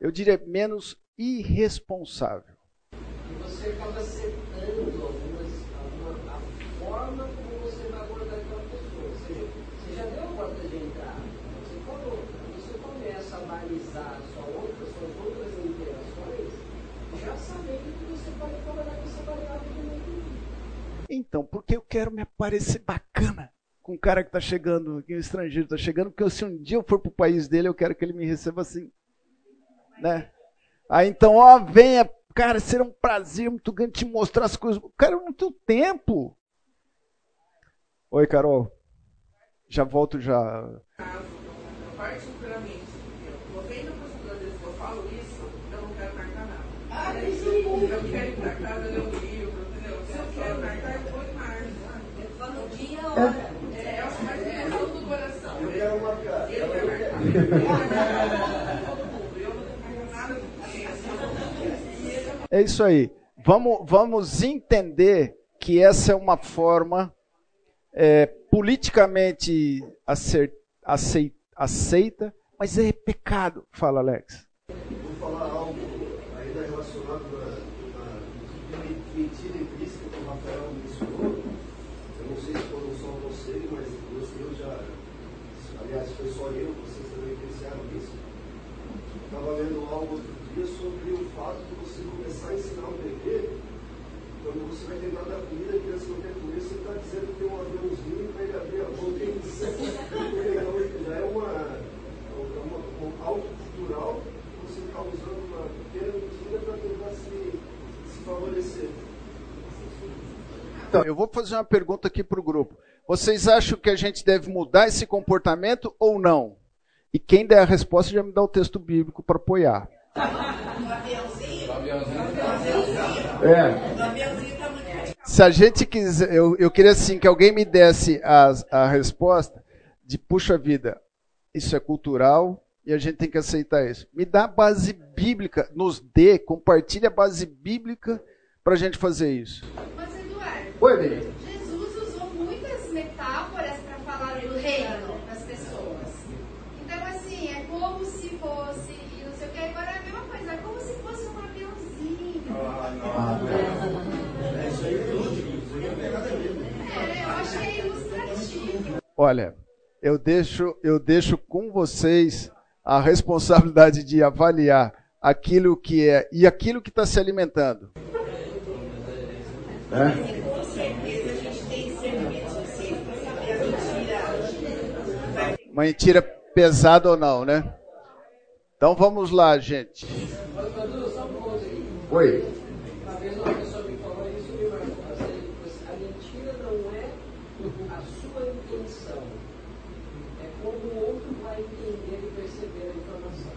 Eu diria menos irresponsável. E você acaba setando algumas, alguma, a forma como você vai abordar aquela pessoa. Ou seja, você já deu a porta de entrada, você falou. Você começa a balizar sua outra, suas outras interações, já sabendo que você pode trabalhar com essa variável do meio Então, porque eu quero me aparecer bacana com o cara que está chegando, que o estrangeiro está chegando, porque se um dia eu for para o país dele, eu quero que ele me receba assim. Né? Aí então, ó, venha, cara, será um prazer muito grande te mostrar as coisas. Cara, eu não tenho tempo. Oi, Carol. Já volto já. Particularmente, 90% das vezes que eu falo isso, eu não quero marcar nada. Eu quero ir pra casa ler um livro, entendeu? Se eu quero marcar, eu vou e É, isso aí. Vamos, vamos entender que essa é uma forma é, politicamente acer, aceit, aceita, mas é pecado, fala Alex. Vou falar algo ainda relacionado à mentira implícita que o Rafael mencionou. Eu não sei se foram só vocês, mas eu já, aliás, foi só eu, vocês também pensaram nisso. Estava lendo algo outro dia sobre o fato de você começar a ensinar o bebê, quando você vai tentar dar comida, a criança não quer comer, você está dizendo que tem um aviãozinho para ele abrir a boca e então, já é uma, uma, uma algo cultural que você está usando uma pequena mentira para tentar se, se favorecer. Então, eu vou fazer uma pergunta aqui para o grupo. Vocês acham que a gente deve mudar esse comportamento ou não? E quem der a resposta já me dá o texto bíblico para apoiar. É. Se a gente quiser, eu, eu queria assim que alguém me desse a, a resposta de puxa vida, isso é cultural e a gente tem que aceitar isso. Me dá a base bíblica, nos dê, compartilhe a base bíblica para a gente fazer isso. Mas Eduardo, Oi. Jesus usou muitas metáforas para das pessoas. Então assim, é como se fosse, e não sei o que, agora é a mesma coisa, é como se fosse um aviãozinho. Ah, não. É isso aí, ver. É, ilustrativo. Olha, eu deixo, eu deixo com vocês a responsabilidade de avaliar aquilo que é e aquilo que está se alimentando. É? Com certeza a gente tem que ser reticente para saber a mentira. Uma mentira pesada ou não, né? Então vamos lá, gente. Oi. Uma vez uma pessoa me falou isso me marcou bastante. A mentira não é a sua intenção. É como o outro vai entender e perceber a informação.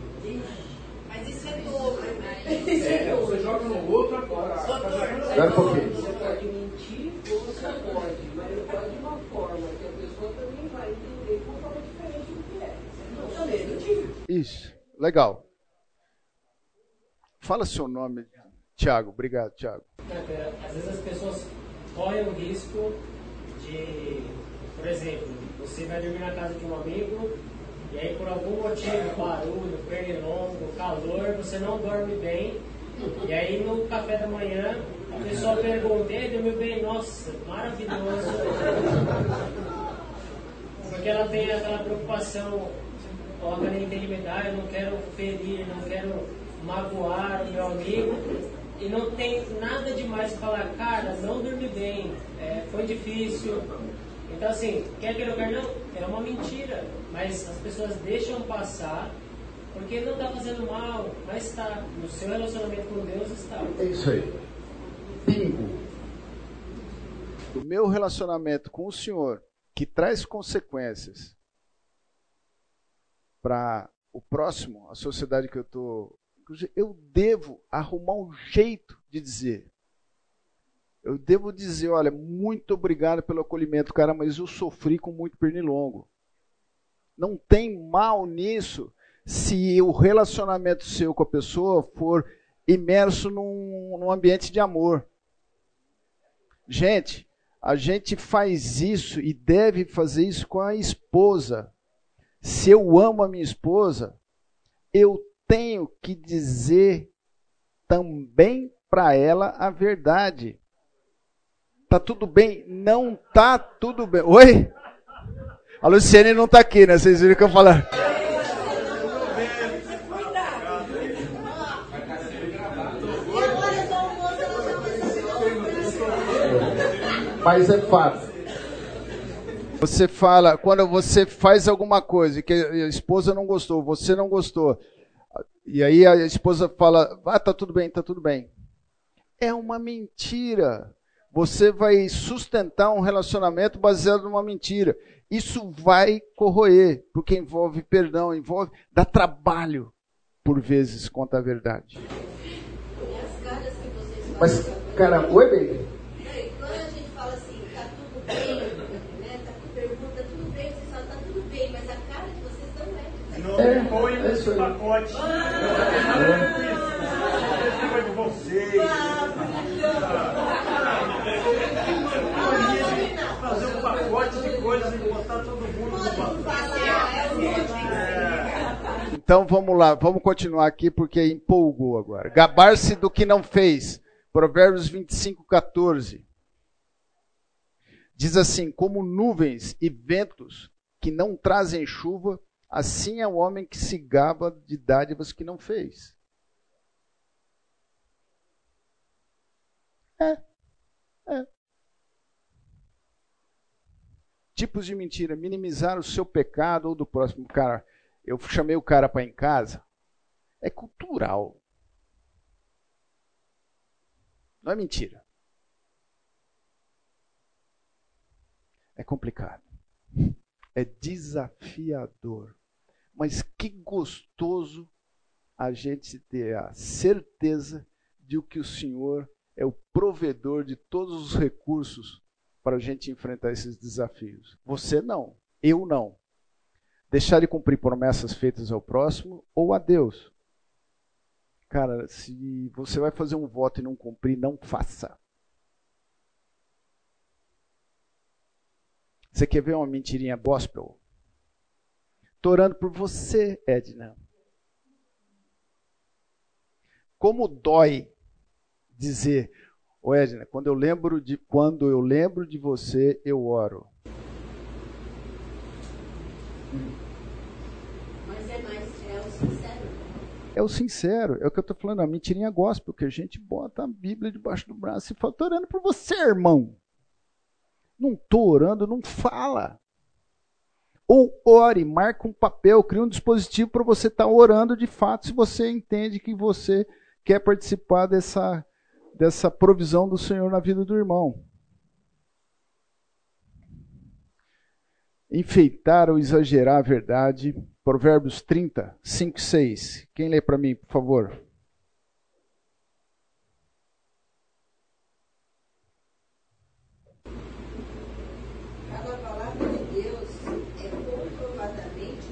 Mas isso é dobro, né? É, você joga no outro agora. Espera um pouquinho. Você pode mentir ou você pode, mas não pode de uma forma que a pessoa também vai entender de uma forma diferente do que é. Então também é mentira. Isso, legal. Fala seu nome, Tiago. Obrigado, Tiago. Às vezes as pessoas correm o risco de, por exemplo, você vai dormir na casa de um amigo e aí por algum motivo, barulho, pernilongo, calor, você não dorme bem. E aí no café da manhã a pessoa pergunta, e dormiu bem? Nossa, maravilhoso. Porque ela tem aquela preocupação, coloca na integridade, eu não quero ferir, não quero magoar meu amigo. E não tem nada demais falar, cara, não dormi bem, é, foi difícil. Então assim, quer ou quer não, é uma mentira. Mas as pessoas deixam passar porque não está fazendo mal, mas está. No seu relacionamento com Deus está. É isso aí. Bingo. O meu relacionamento com o Senhor, que traz consequências para o próximo, a sociedade que eu estou. Eu devo arrumar um jeito de dizer: Eu devo dizer, olha, muito obrigado pelo acolhimento, cara, mas eu sofri com muito pernilongo. Não tem mal nisso se o relacionamento seu com a pessoa for imerso num, num ambiente de amor. Gente, a gente faz isso e deve fazer isso com a esposa. Se eu amo a minha esposa, eu tenho que dizer também para ela a verdade. Tá tudo bem? Não tá tudo bem. Oi? A Luciane não tá aqui, né? Vocês viram que eu falei. Mas é fato. Você fala, quando você faz alguma coisa que a esposa não gostou, você não gostou, e aí a esposa fala, ah, tá tudo bem, tá tudo bem. É uma mentira. Você vai sustentar um relacionamento baseado numa mentira. Isso vai corroer, porque envolve perdão, envolve dá trabalho por vezes contra a verdade. Mas, cara, oi, baby. Quando a gente fala assim, tá tudo bem, né? Tá, pergunta, tudo bem, você fala, tá tudo bem, mas a cara de vocês não é. É, põe é nesse pacote. É. Foi de vocês. Fazer um pacote de coisas e botar todo mundo no pacote. Então vamos lá, vamos continuar aqui porque empolgou agora. Gabar-se do que não fez. Provérbios 25, 14. Diz assim: Como nuvens e ventos que não trazem chuva, assim é o homem que se gaba de dádivas que não fez. É. É. Tipos de mentira: minimizar o seu pecado ou do próximo. Cara, eu chamei o cara para em casa. É cultural. Não é mentira. É complicado. É desafiador. Mas que gostoso a gente ter a certeza de que o Senhor é o provedor de todos os recursos para a gente enfrentar esses desafios. Você não, eu não. Deixar de cumprir promessas feitas ao próximo ou a Deus. Cara, se você vai fazer um voto e não cumprir, não faça. Você quer ver uma mentirinha gospel? Tô orando por você, Edna. Como dói dizer, ô Edna, quando eu lembro de quando eu lembro de você, eu oro. é o sincero, é o que eu estou falando, a mentirinha gospel, que a gente bota a Bíblia debaixo do braço e fala, estou orando por você, irmão. Não estou orando, não fala. Ou ore, marca um papel, cria um dispositivo para você estar tá orando de fato, se você entende que você quer participar dessa, dessa provisão do Senhor na vida do irmão. Enfeitar ou exagerar a verdade Provérbios 30, 5 e 6. Quem lê para mim, por favor? A palavra de Deus é comprovadamente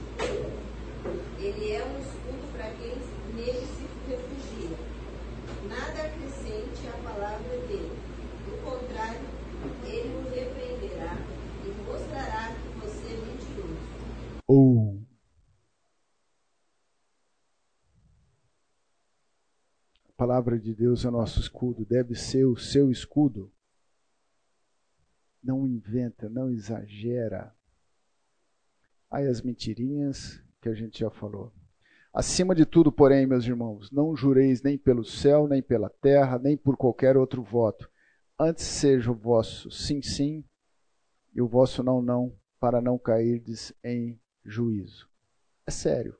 Ele é um escudo para quem nele se refugia. Nada acrescente à palavra dele. Do contrário, ele o repreenderá e mostrará que você é mentiroso. Oh. Palavra de Deus é nosso escudo, deve ser o seu escudo. Não inventa, não exagera. Aí as mentirinhas que a gente já falou. Acima de tudo, porém, meus irmãos, não jureis nem pelo céu, nem pela terra, nem por qualquer outro voto. Antes seja o vosso sim, sim, e o vosso não, não, para não cairdes em juízo. É sério.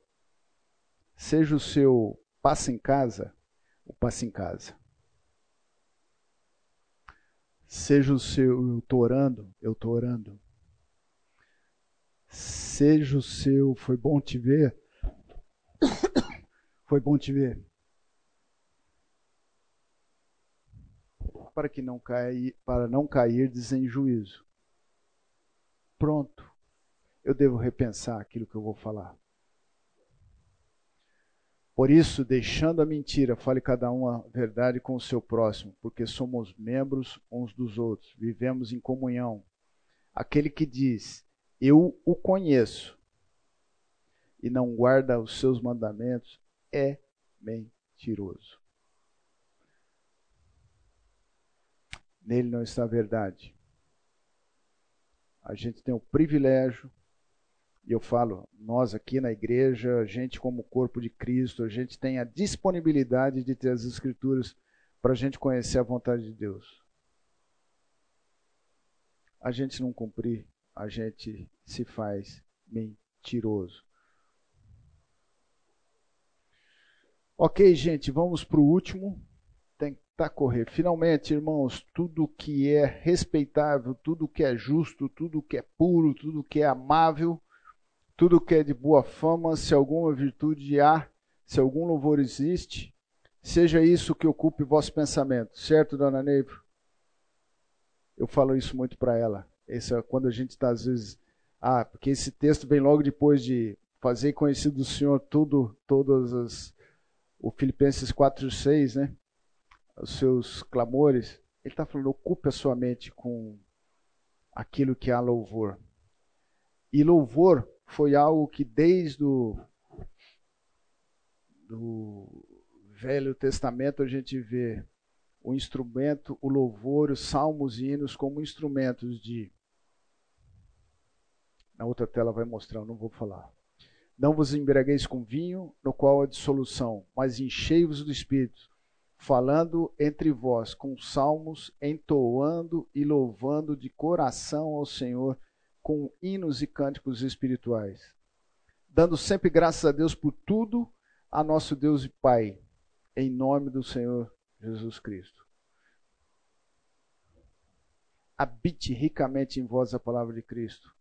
Seja o seu passo em casa o passe em casa. Seja o seu, eu estou orando, eu estou orando. Seja o seu, foi bom te ver. Foi bom te ver. para que não caia, para não cair em juízo. Pronto. Eu devo repensar aquilo que eu vou falar. Por isso, deixando a mentira, fale cada um a verdade com o seu próximo, porque somos membros uns dos outros, vivemos em comunhão. Aquele que diz, eu o conheço, e não guarda os seus mandamentos, é mentiroso. Nele não está a verdade. A gente tem o privilégio, e eu falo, nós aqui na igreja, a gente como corpo de Cristo, a gente tem a disponibilidade de ter as Escrituras para a gente conhecer a vontade de Deus. A gente não cumprir, a gente se faz mentiroso. Ok, gente, vamos para o último tentar correr. Finalmente, irmãos, tudo que é respeitável, tudo que é justo, tudo que é puro, tudo que é amável, tudo que é de boa fama, se alguma virtude há, se algum louvor existe, seja isso que ocupe vosso pensamento, certo, dona Neiva? Eu falo isso muito para ela. Esse é quando a gente está, às vezes. Ah, porque esse texto vem logo depois de fazer conhecido do Senhor tudo, todas as. O Filipenses 4, 6, né? os seus clamores, ele está falando: ocupe a sua mente com aquilo que há louvor. E louvor foi algo que desde o do Velho Testamento a gente vê o instrumento, o louvor, os salmos e hinos como instrumentos de. Na outra tela vai mostrar, não vou falar. Não vos embriagueis com vinho, no qual há dissolução, mas enchei-vos do Espírito, falando entre vós com salmos, entoando e louvando de coração ao Senhor com hinos e cânticos espirituais, dando sempre graças a Deus por tudo, a nosso Deus e Pai, em nome do Senhor Jesus Cristo. Habite ricamente em vós a palavra de Cristo.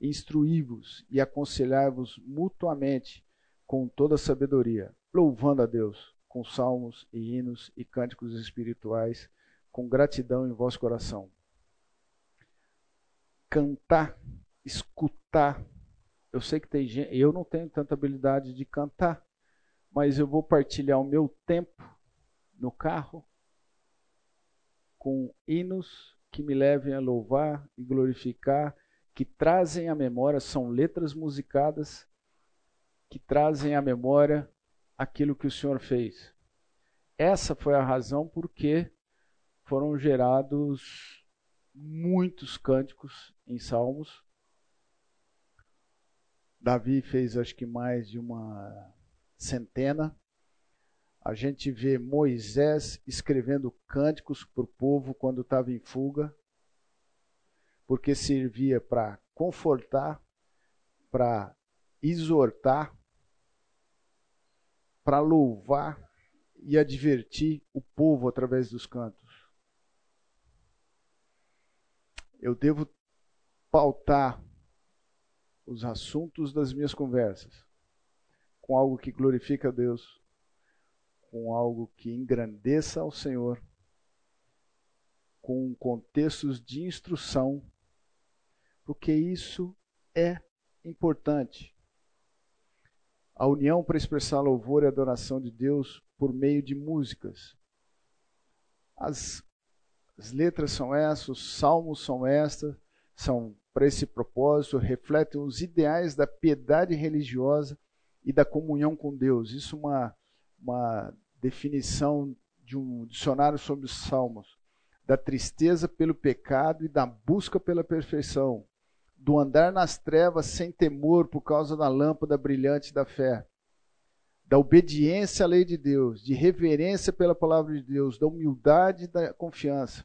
Instruí-vos e aconselhai-vos mutuamente com toda sabedoria, louvando a Deus com salmos e hinos e cânticos espirituais, com gratidão em vosso coração. Cantar, escutar. Eu sei que tem gente, eu não tenho tanta habilidade de cantar, mas eu vou partilhar o meu tempo no carro com hinos que me levem a louvar e glorificar, que trazem à memória, são letras musicadas que trazem à memória aquilo que o Senhor fez. Essa foi a razão por que foram gerados muitos cânticos em salmos. Davi fez acho que mais de uma centena. A gente vê Moisés escrevendo cânticos para o povo quando estava em fuga, porque servia para confortar, para exortar para louvar e advertir o povo através dos cantos. Eu devo pautar os assuntos das minhas conversas com algo que glorifica a Deus, com algo que engrandeça ao Senhor, com contextos de instrução, porque isso é importante a união para expressar louvor e adoração de Deus por meio de músicas. As, as letras são essas, os salmos são estas, são para esse propósito, refletem os ideais da piedade religiosa e da comunhão com Deus. Isso é uma, uma definição de um dicionário sobre os salmos. Da tristeza pelo pecado e da busca pela perfeição do andar nas trevas sem temor por causa da lâmpada brilhante da fé, da obediência à lei de Deus, de reverência pela palavra de Deus, da humildade e da confiança.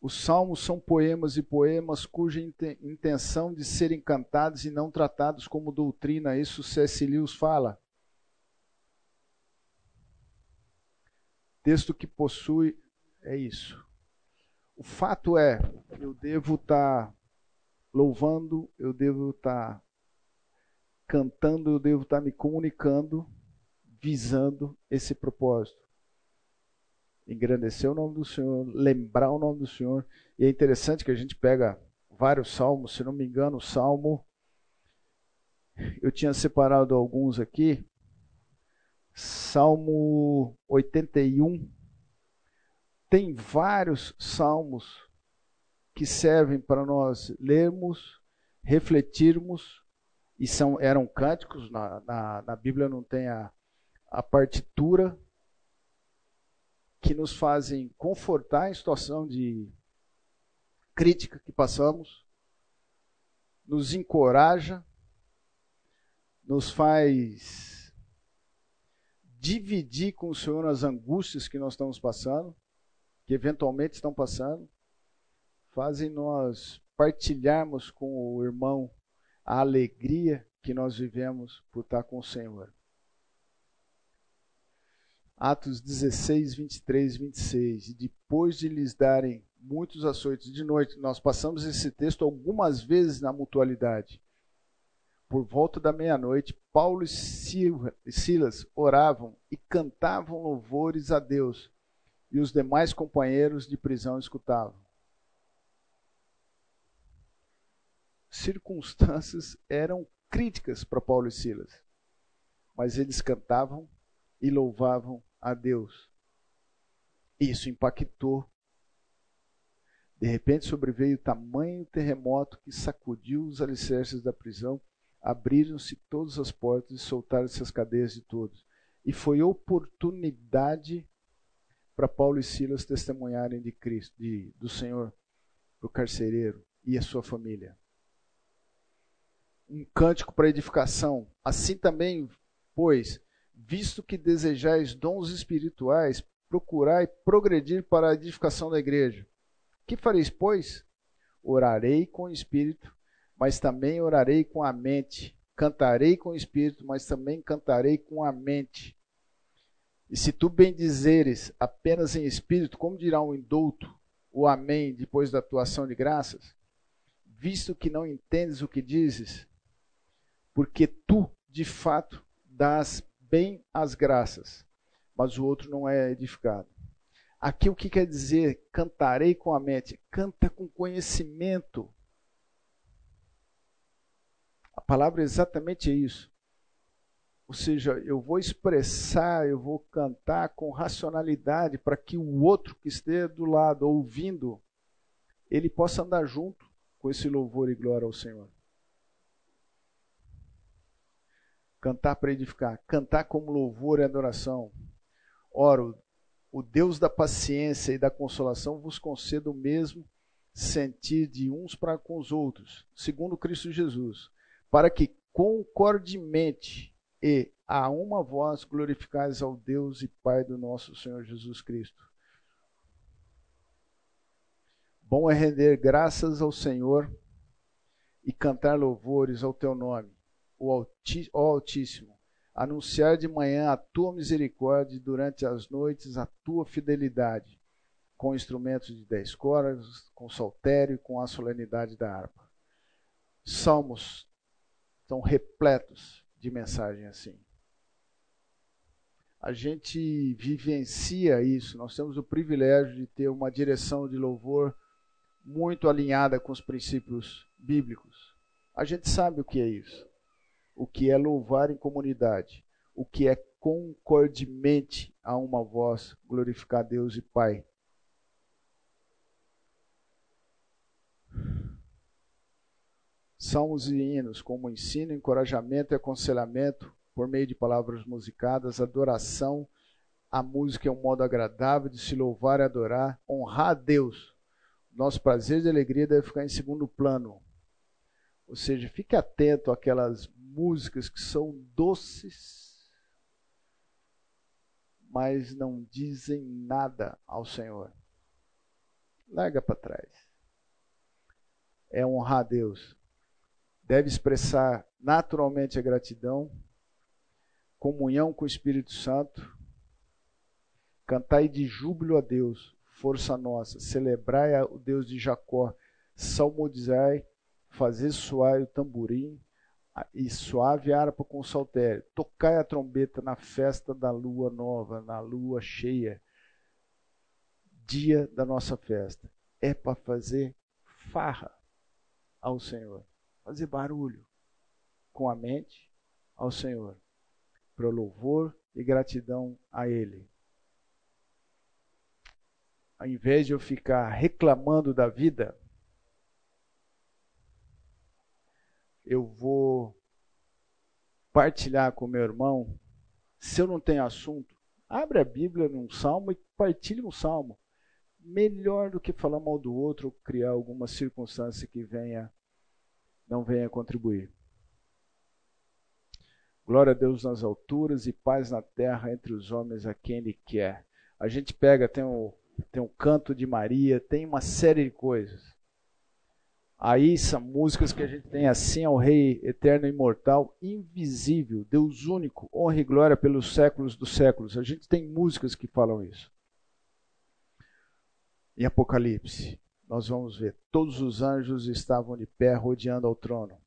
Os salmos são poemas e poemas cuja intenção de serem cantados e não tratados como doutrina, isso C.S. Lewis fala. Texto que possui é isso. O fato é, eu devo estar tá louvando, eu devo estar tá cantando, eu devo estar tá me comunicando visando esse propósito. Engrandecer o nome do Senhor, lembrar o nome do Senhor. E é interessante que a gente pega vários salmos, se não me engano, o salmo. Eu tinha separado alguns aqui. Salmo 81. Tem vários salmos que servem para nós lermos, refletirmos, e são, eram cânticos, na, na, na Bíblia não tem a, a partitura, que nos fazem confortar em situação de crítica que passamos, nos encoraja, nos faz dividir com o Senhor as angústias que nós estamos passando, que eventualmente estão passando, fazem nós partilharmos com o irmão a alegria que nós vivemos por estar com o Senhor. Atos 16, 23, 26. E depois de lhes darem muitos açoites de noite, nós passamos esse texto algumas vezes na mutualidade. Por volta da meia-noite, Paulo e Silas oravam e cantavam louvores a Deus, e os demais companheiros de prisão escutavam. Circunstâncias eram críticas para Paulo e Silas, mas eles cantavam e louvavam a Deus. Isso impactou. De repente sobreveio tamanho terremoto que sacudiu os alicerces da prisão, abriram-se todas as portas e soltaram-se as cadeias de todos. E foi oportunidade para Paulo e Silas testemunharem de Cristo, de, do Senhor, para o carcereiro e a sua família. Um cântico para edificação. Assim também, pois, visto que desejais dons espirituais, procurai progredir para a edificação da igreja. Que fareis, pois? Orarei com o espírito, mas também orarei com a mente. Cantarei com o espírito, mas também cantarei com a mente. E se tu bendizeres apenas em espírito, como dirá um indulto, o amém, depois da atuação de graças? Visto que não entendes o que dizes, porque tu, de fato, dás bem as graças, mas o outro não é edificado. Aqui o que quer dizer cantarei com a mente? Canta com conhecimento. A palavra é exatamente isso. Ou seja, eu vou expressar, eu vou cantar com racionalidade para que o outro que esteja do lado ouvindo, ele possa andar junto com esse louvor e glória ao Senhor. Cantar para edificar, cantar como louvor e adoração. Oro, o Deus da paciência e da consolação vos conceda o mesmo sentir de uns para com os outros, segundo Cristo Jesus, para que concordemente e a uma voz glorificais ao Deus e Pai do nosso Senhor Jesus Cristo. Bom é render graças ao Senhor e cantar louvores ao teu nome o Altíssimo, anunciar de manhã a tua misericórdia e durante as noites a tua fidelidade, com instrumentos de dez cordas, com saltério e com a solenidade da harpa. Salmos estão repletos de mensagem assim. A gente vivencia isso, nós temos o privilégio de ter uma direção de louvor muito alinhada com os princípios bíblicos. A gente sabe o que é isso o que é louvar em comunidade, o que é concordemente a uma voz glorificar Deus e Pai. Salmos e hinos, como ensino, encorajamento e aconselhamento por meio de palavras musicadas, adoração. A música é um modo agradável de se louvar e adorar, honrar a Deus. Nosso prazer e alegria deve ficar em segundo plano. Ou seja, fique atento àquelas músicas que são doces, mas não dizem nada ao Senhor. Larga para trás. É honrar a Deus. Deve expressar naturalmente a gratidão, comunhão com o Espírito Santo, cantai de júbilo a Deus, força nossa, celebrai o Deus de Jacó, salmodizai, fazer soar o tamborim, e suave harpa com saltério. Tocai a trombeta na festa da lua nova, na lua cheia, dia da nossa festa. É para fazer farra ao Senhor, fazer barulho com a mente ao Senhor, para louvor e gratidão a Ele. Ao invés de eu ficar reclamando da vida, eu vou partilhar com meu irmão. Se eu não tenho assunto, abre a Bíblia num salmo e partilhe um salmo. Melhor do que falar mal do outro ou criar alguma circunstância que venha não venha contribuir. Glória a Deus nas alturas e paz na terra entre os homens a quem Ele quer. A gente pega, tem o, tem o canto de Maria, tem uma série de coisas. Aí são músicas que a gente tem assim ao Rei eterno e imortal, invisível, Deus único, honra e glória pelos séculos dos séculos. A gente tem músicas que falam isso. Em Apocalipse, nós vamos ver, todos os anjos estavam de pé rodeando ao trono.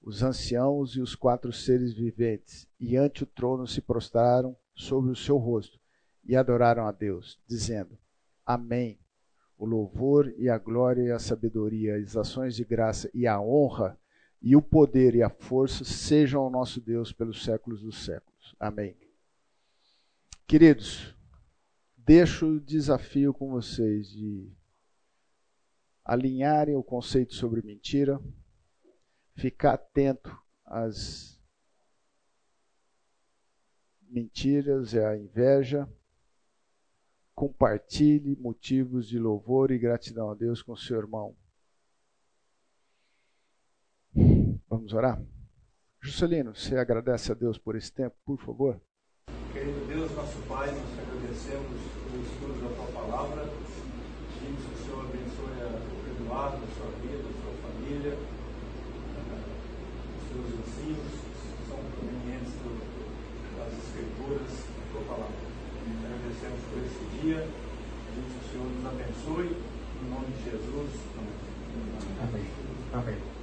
Os anciãos e os quatro seres viventes, e ante o trono se prostraram sobre o seu rosto e adoraram a Deus, dizendo: Amém o louvor e a glória e a sabedoria, as ações de graça e a honra e o poder e a força sejam ao nosso Deus pelos séculos dos séculos. Amém. Queridos, deixo o desafio com vocês de alinharem o conceito sobre mentira, ficar atento às mentiras e à inveja compartilhe motivos de louvor e gratidão a Deus com seu irmão. Vamos orar? Juscelino, você agradece a Deus por esse tempo, por favor? Querido Deus, nosso Pai, nós agradecemos o estudo da tua palavra. Pedimos que o Senhor abençoe a Eduardo, a sua vida, a sua família, os seus ensinos, que são provenientes das Escrituras, da tua palavra agradecemos por esse dia. Que o Senhor nos abençoe. Em nome de Jesus. Amém. Amém.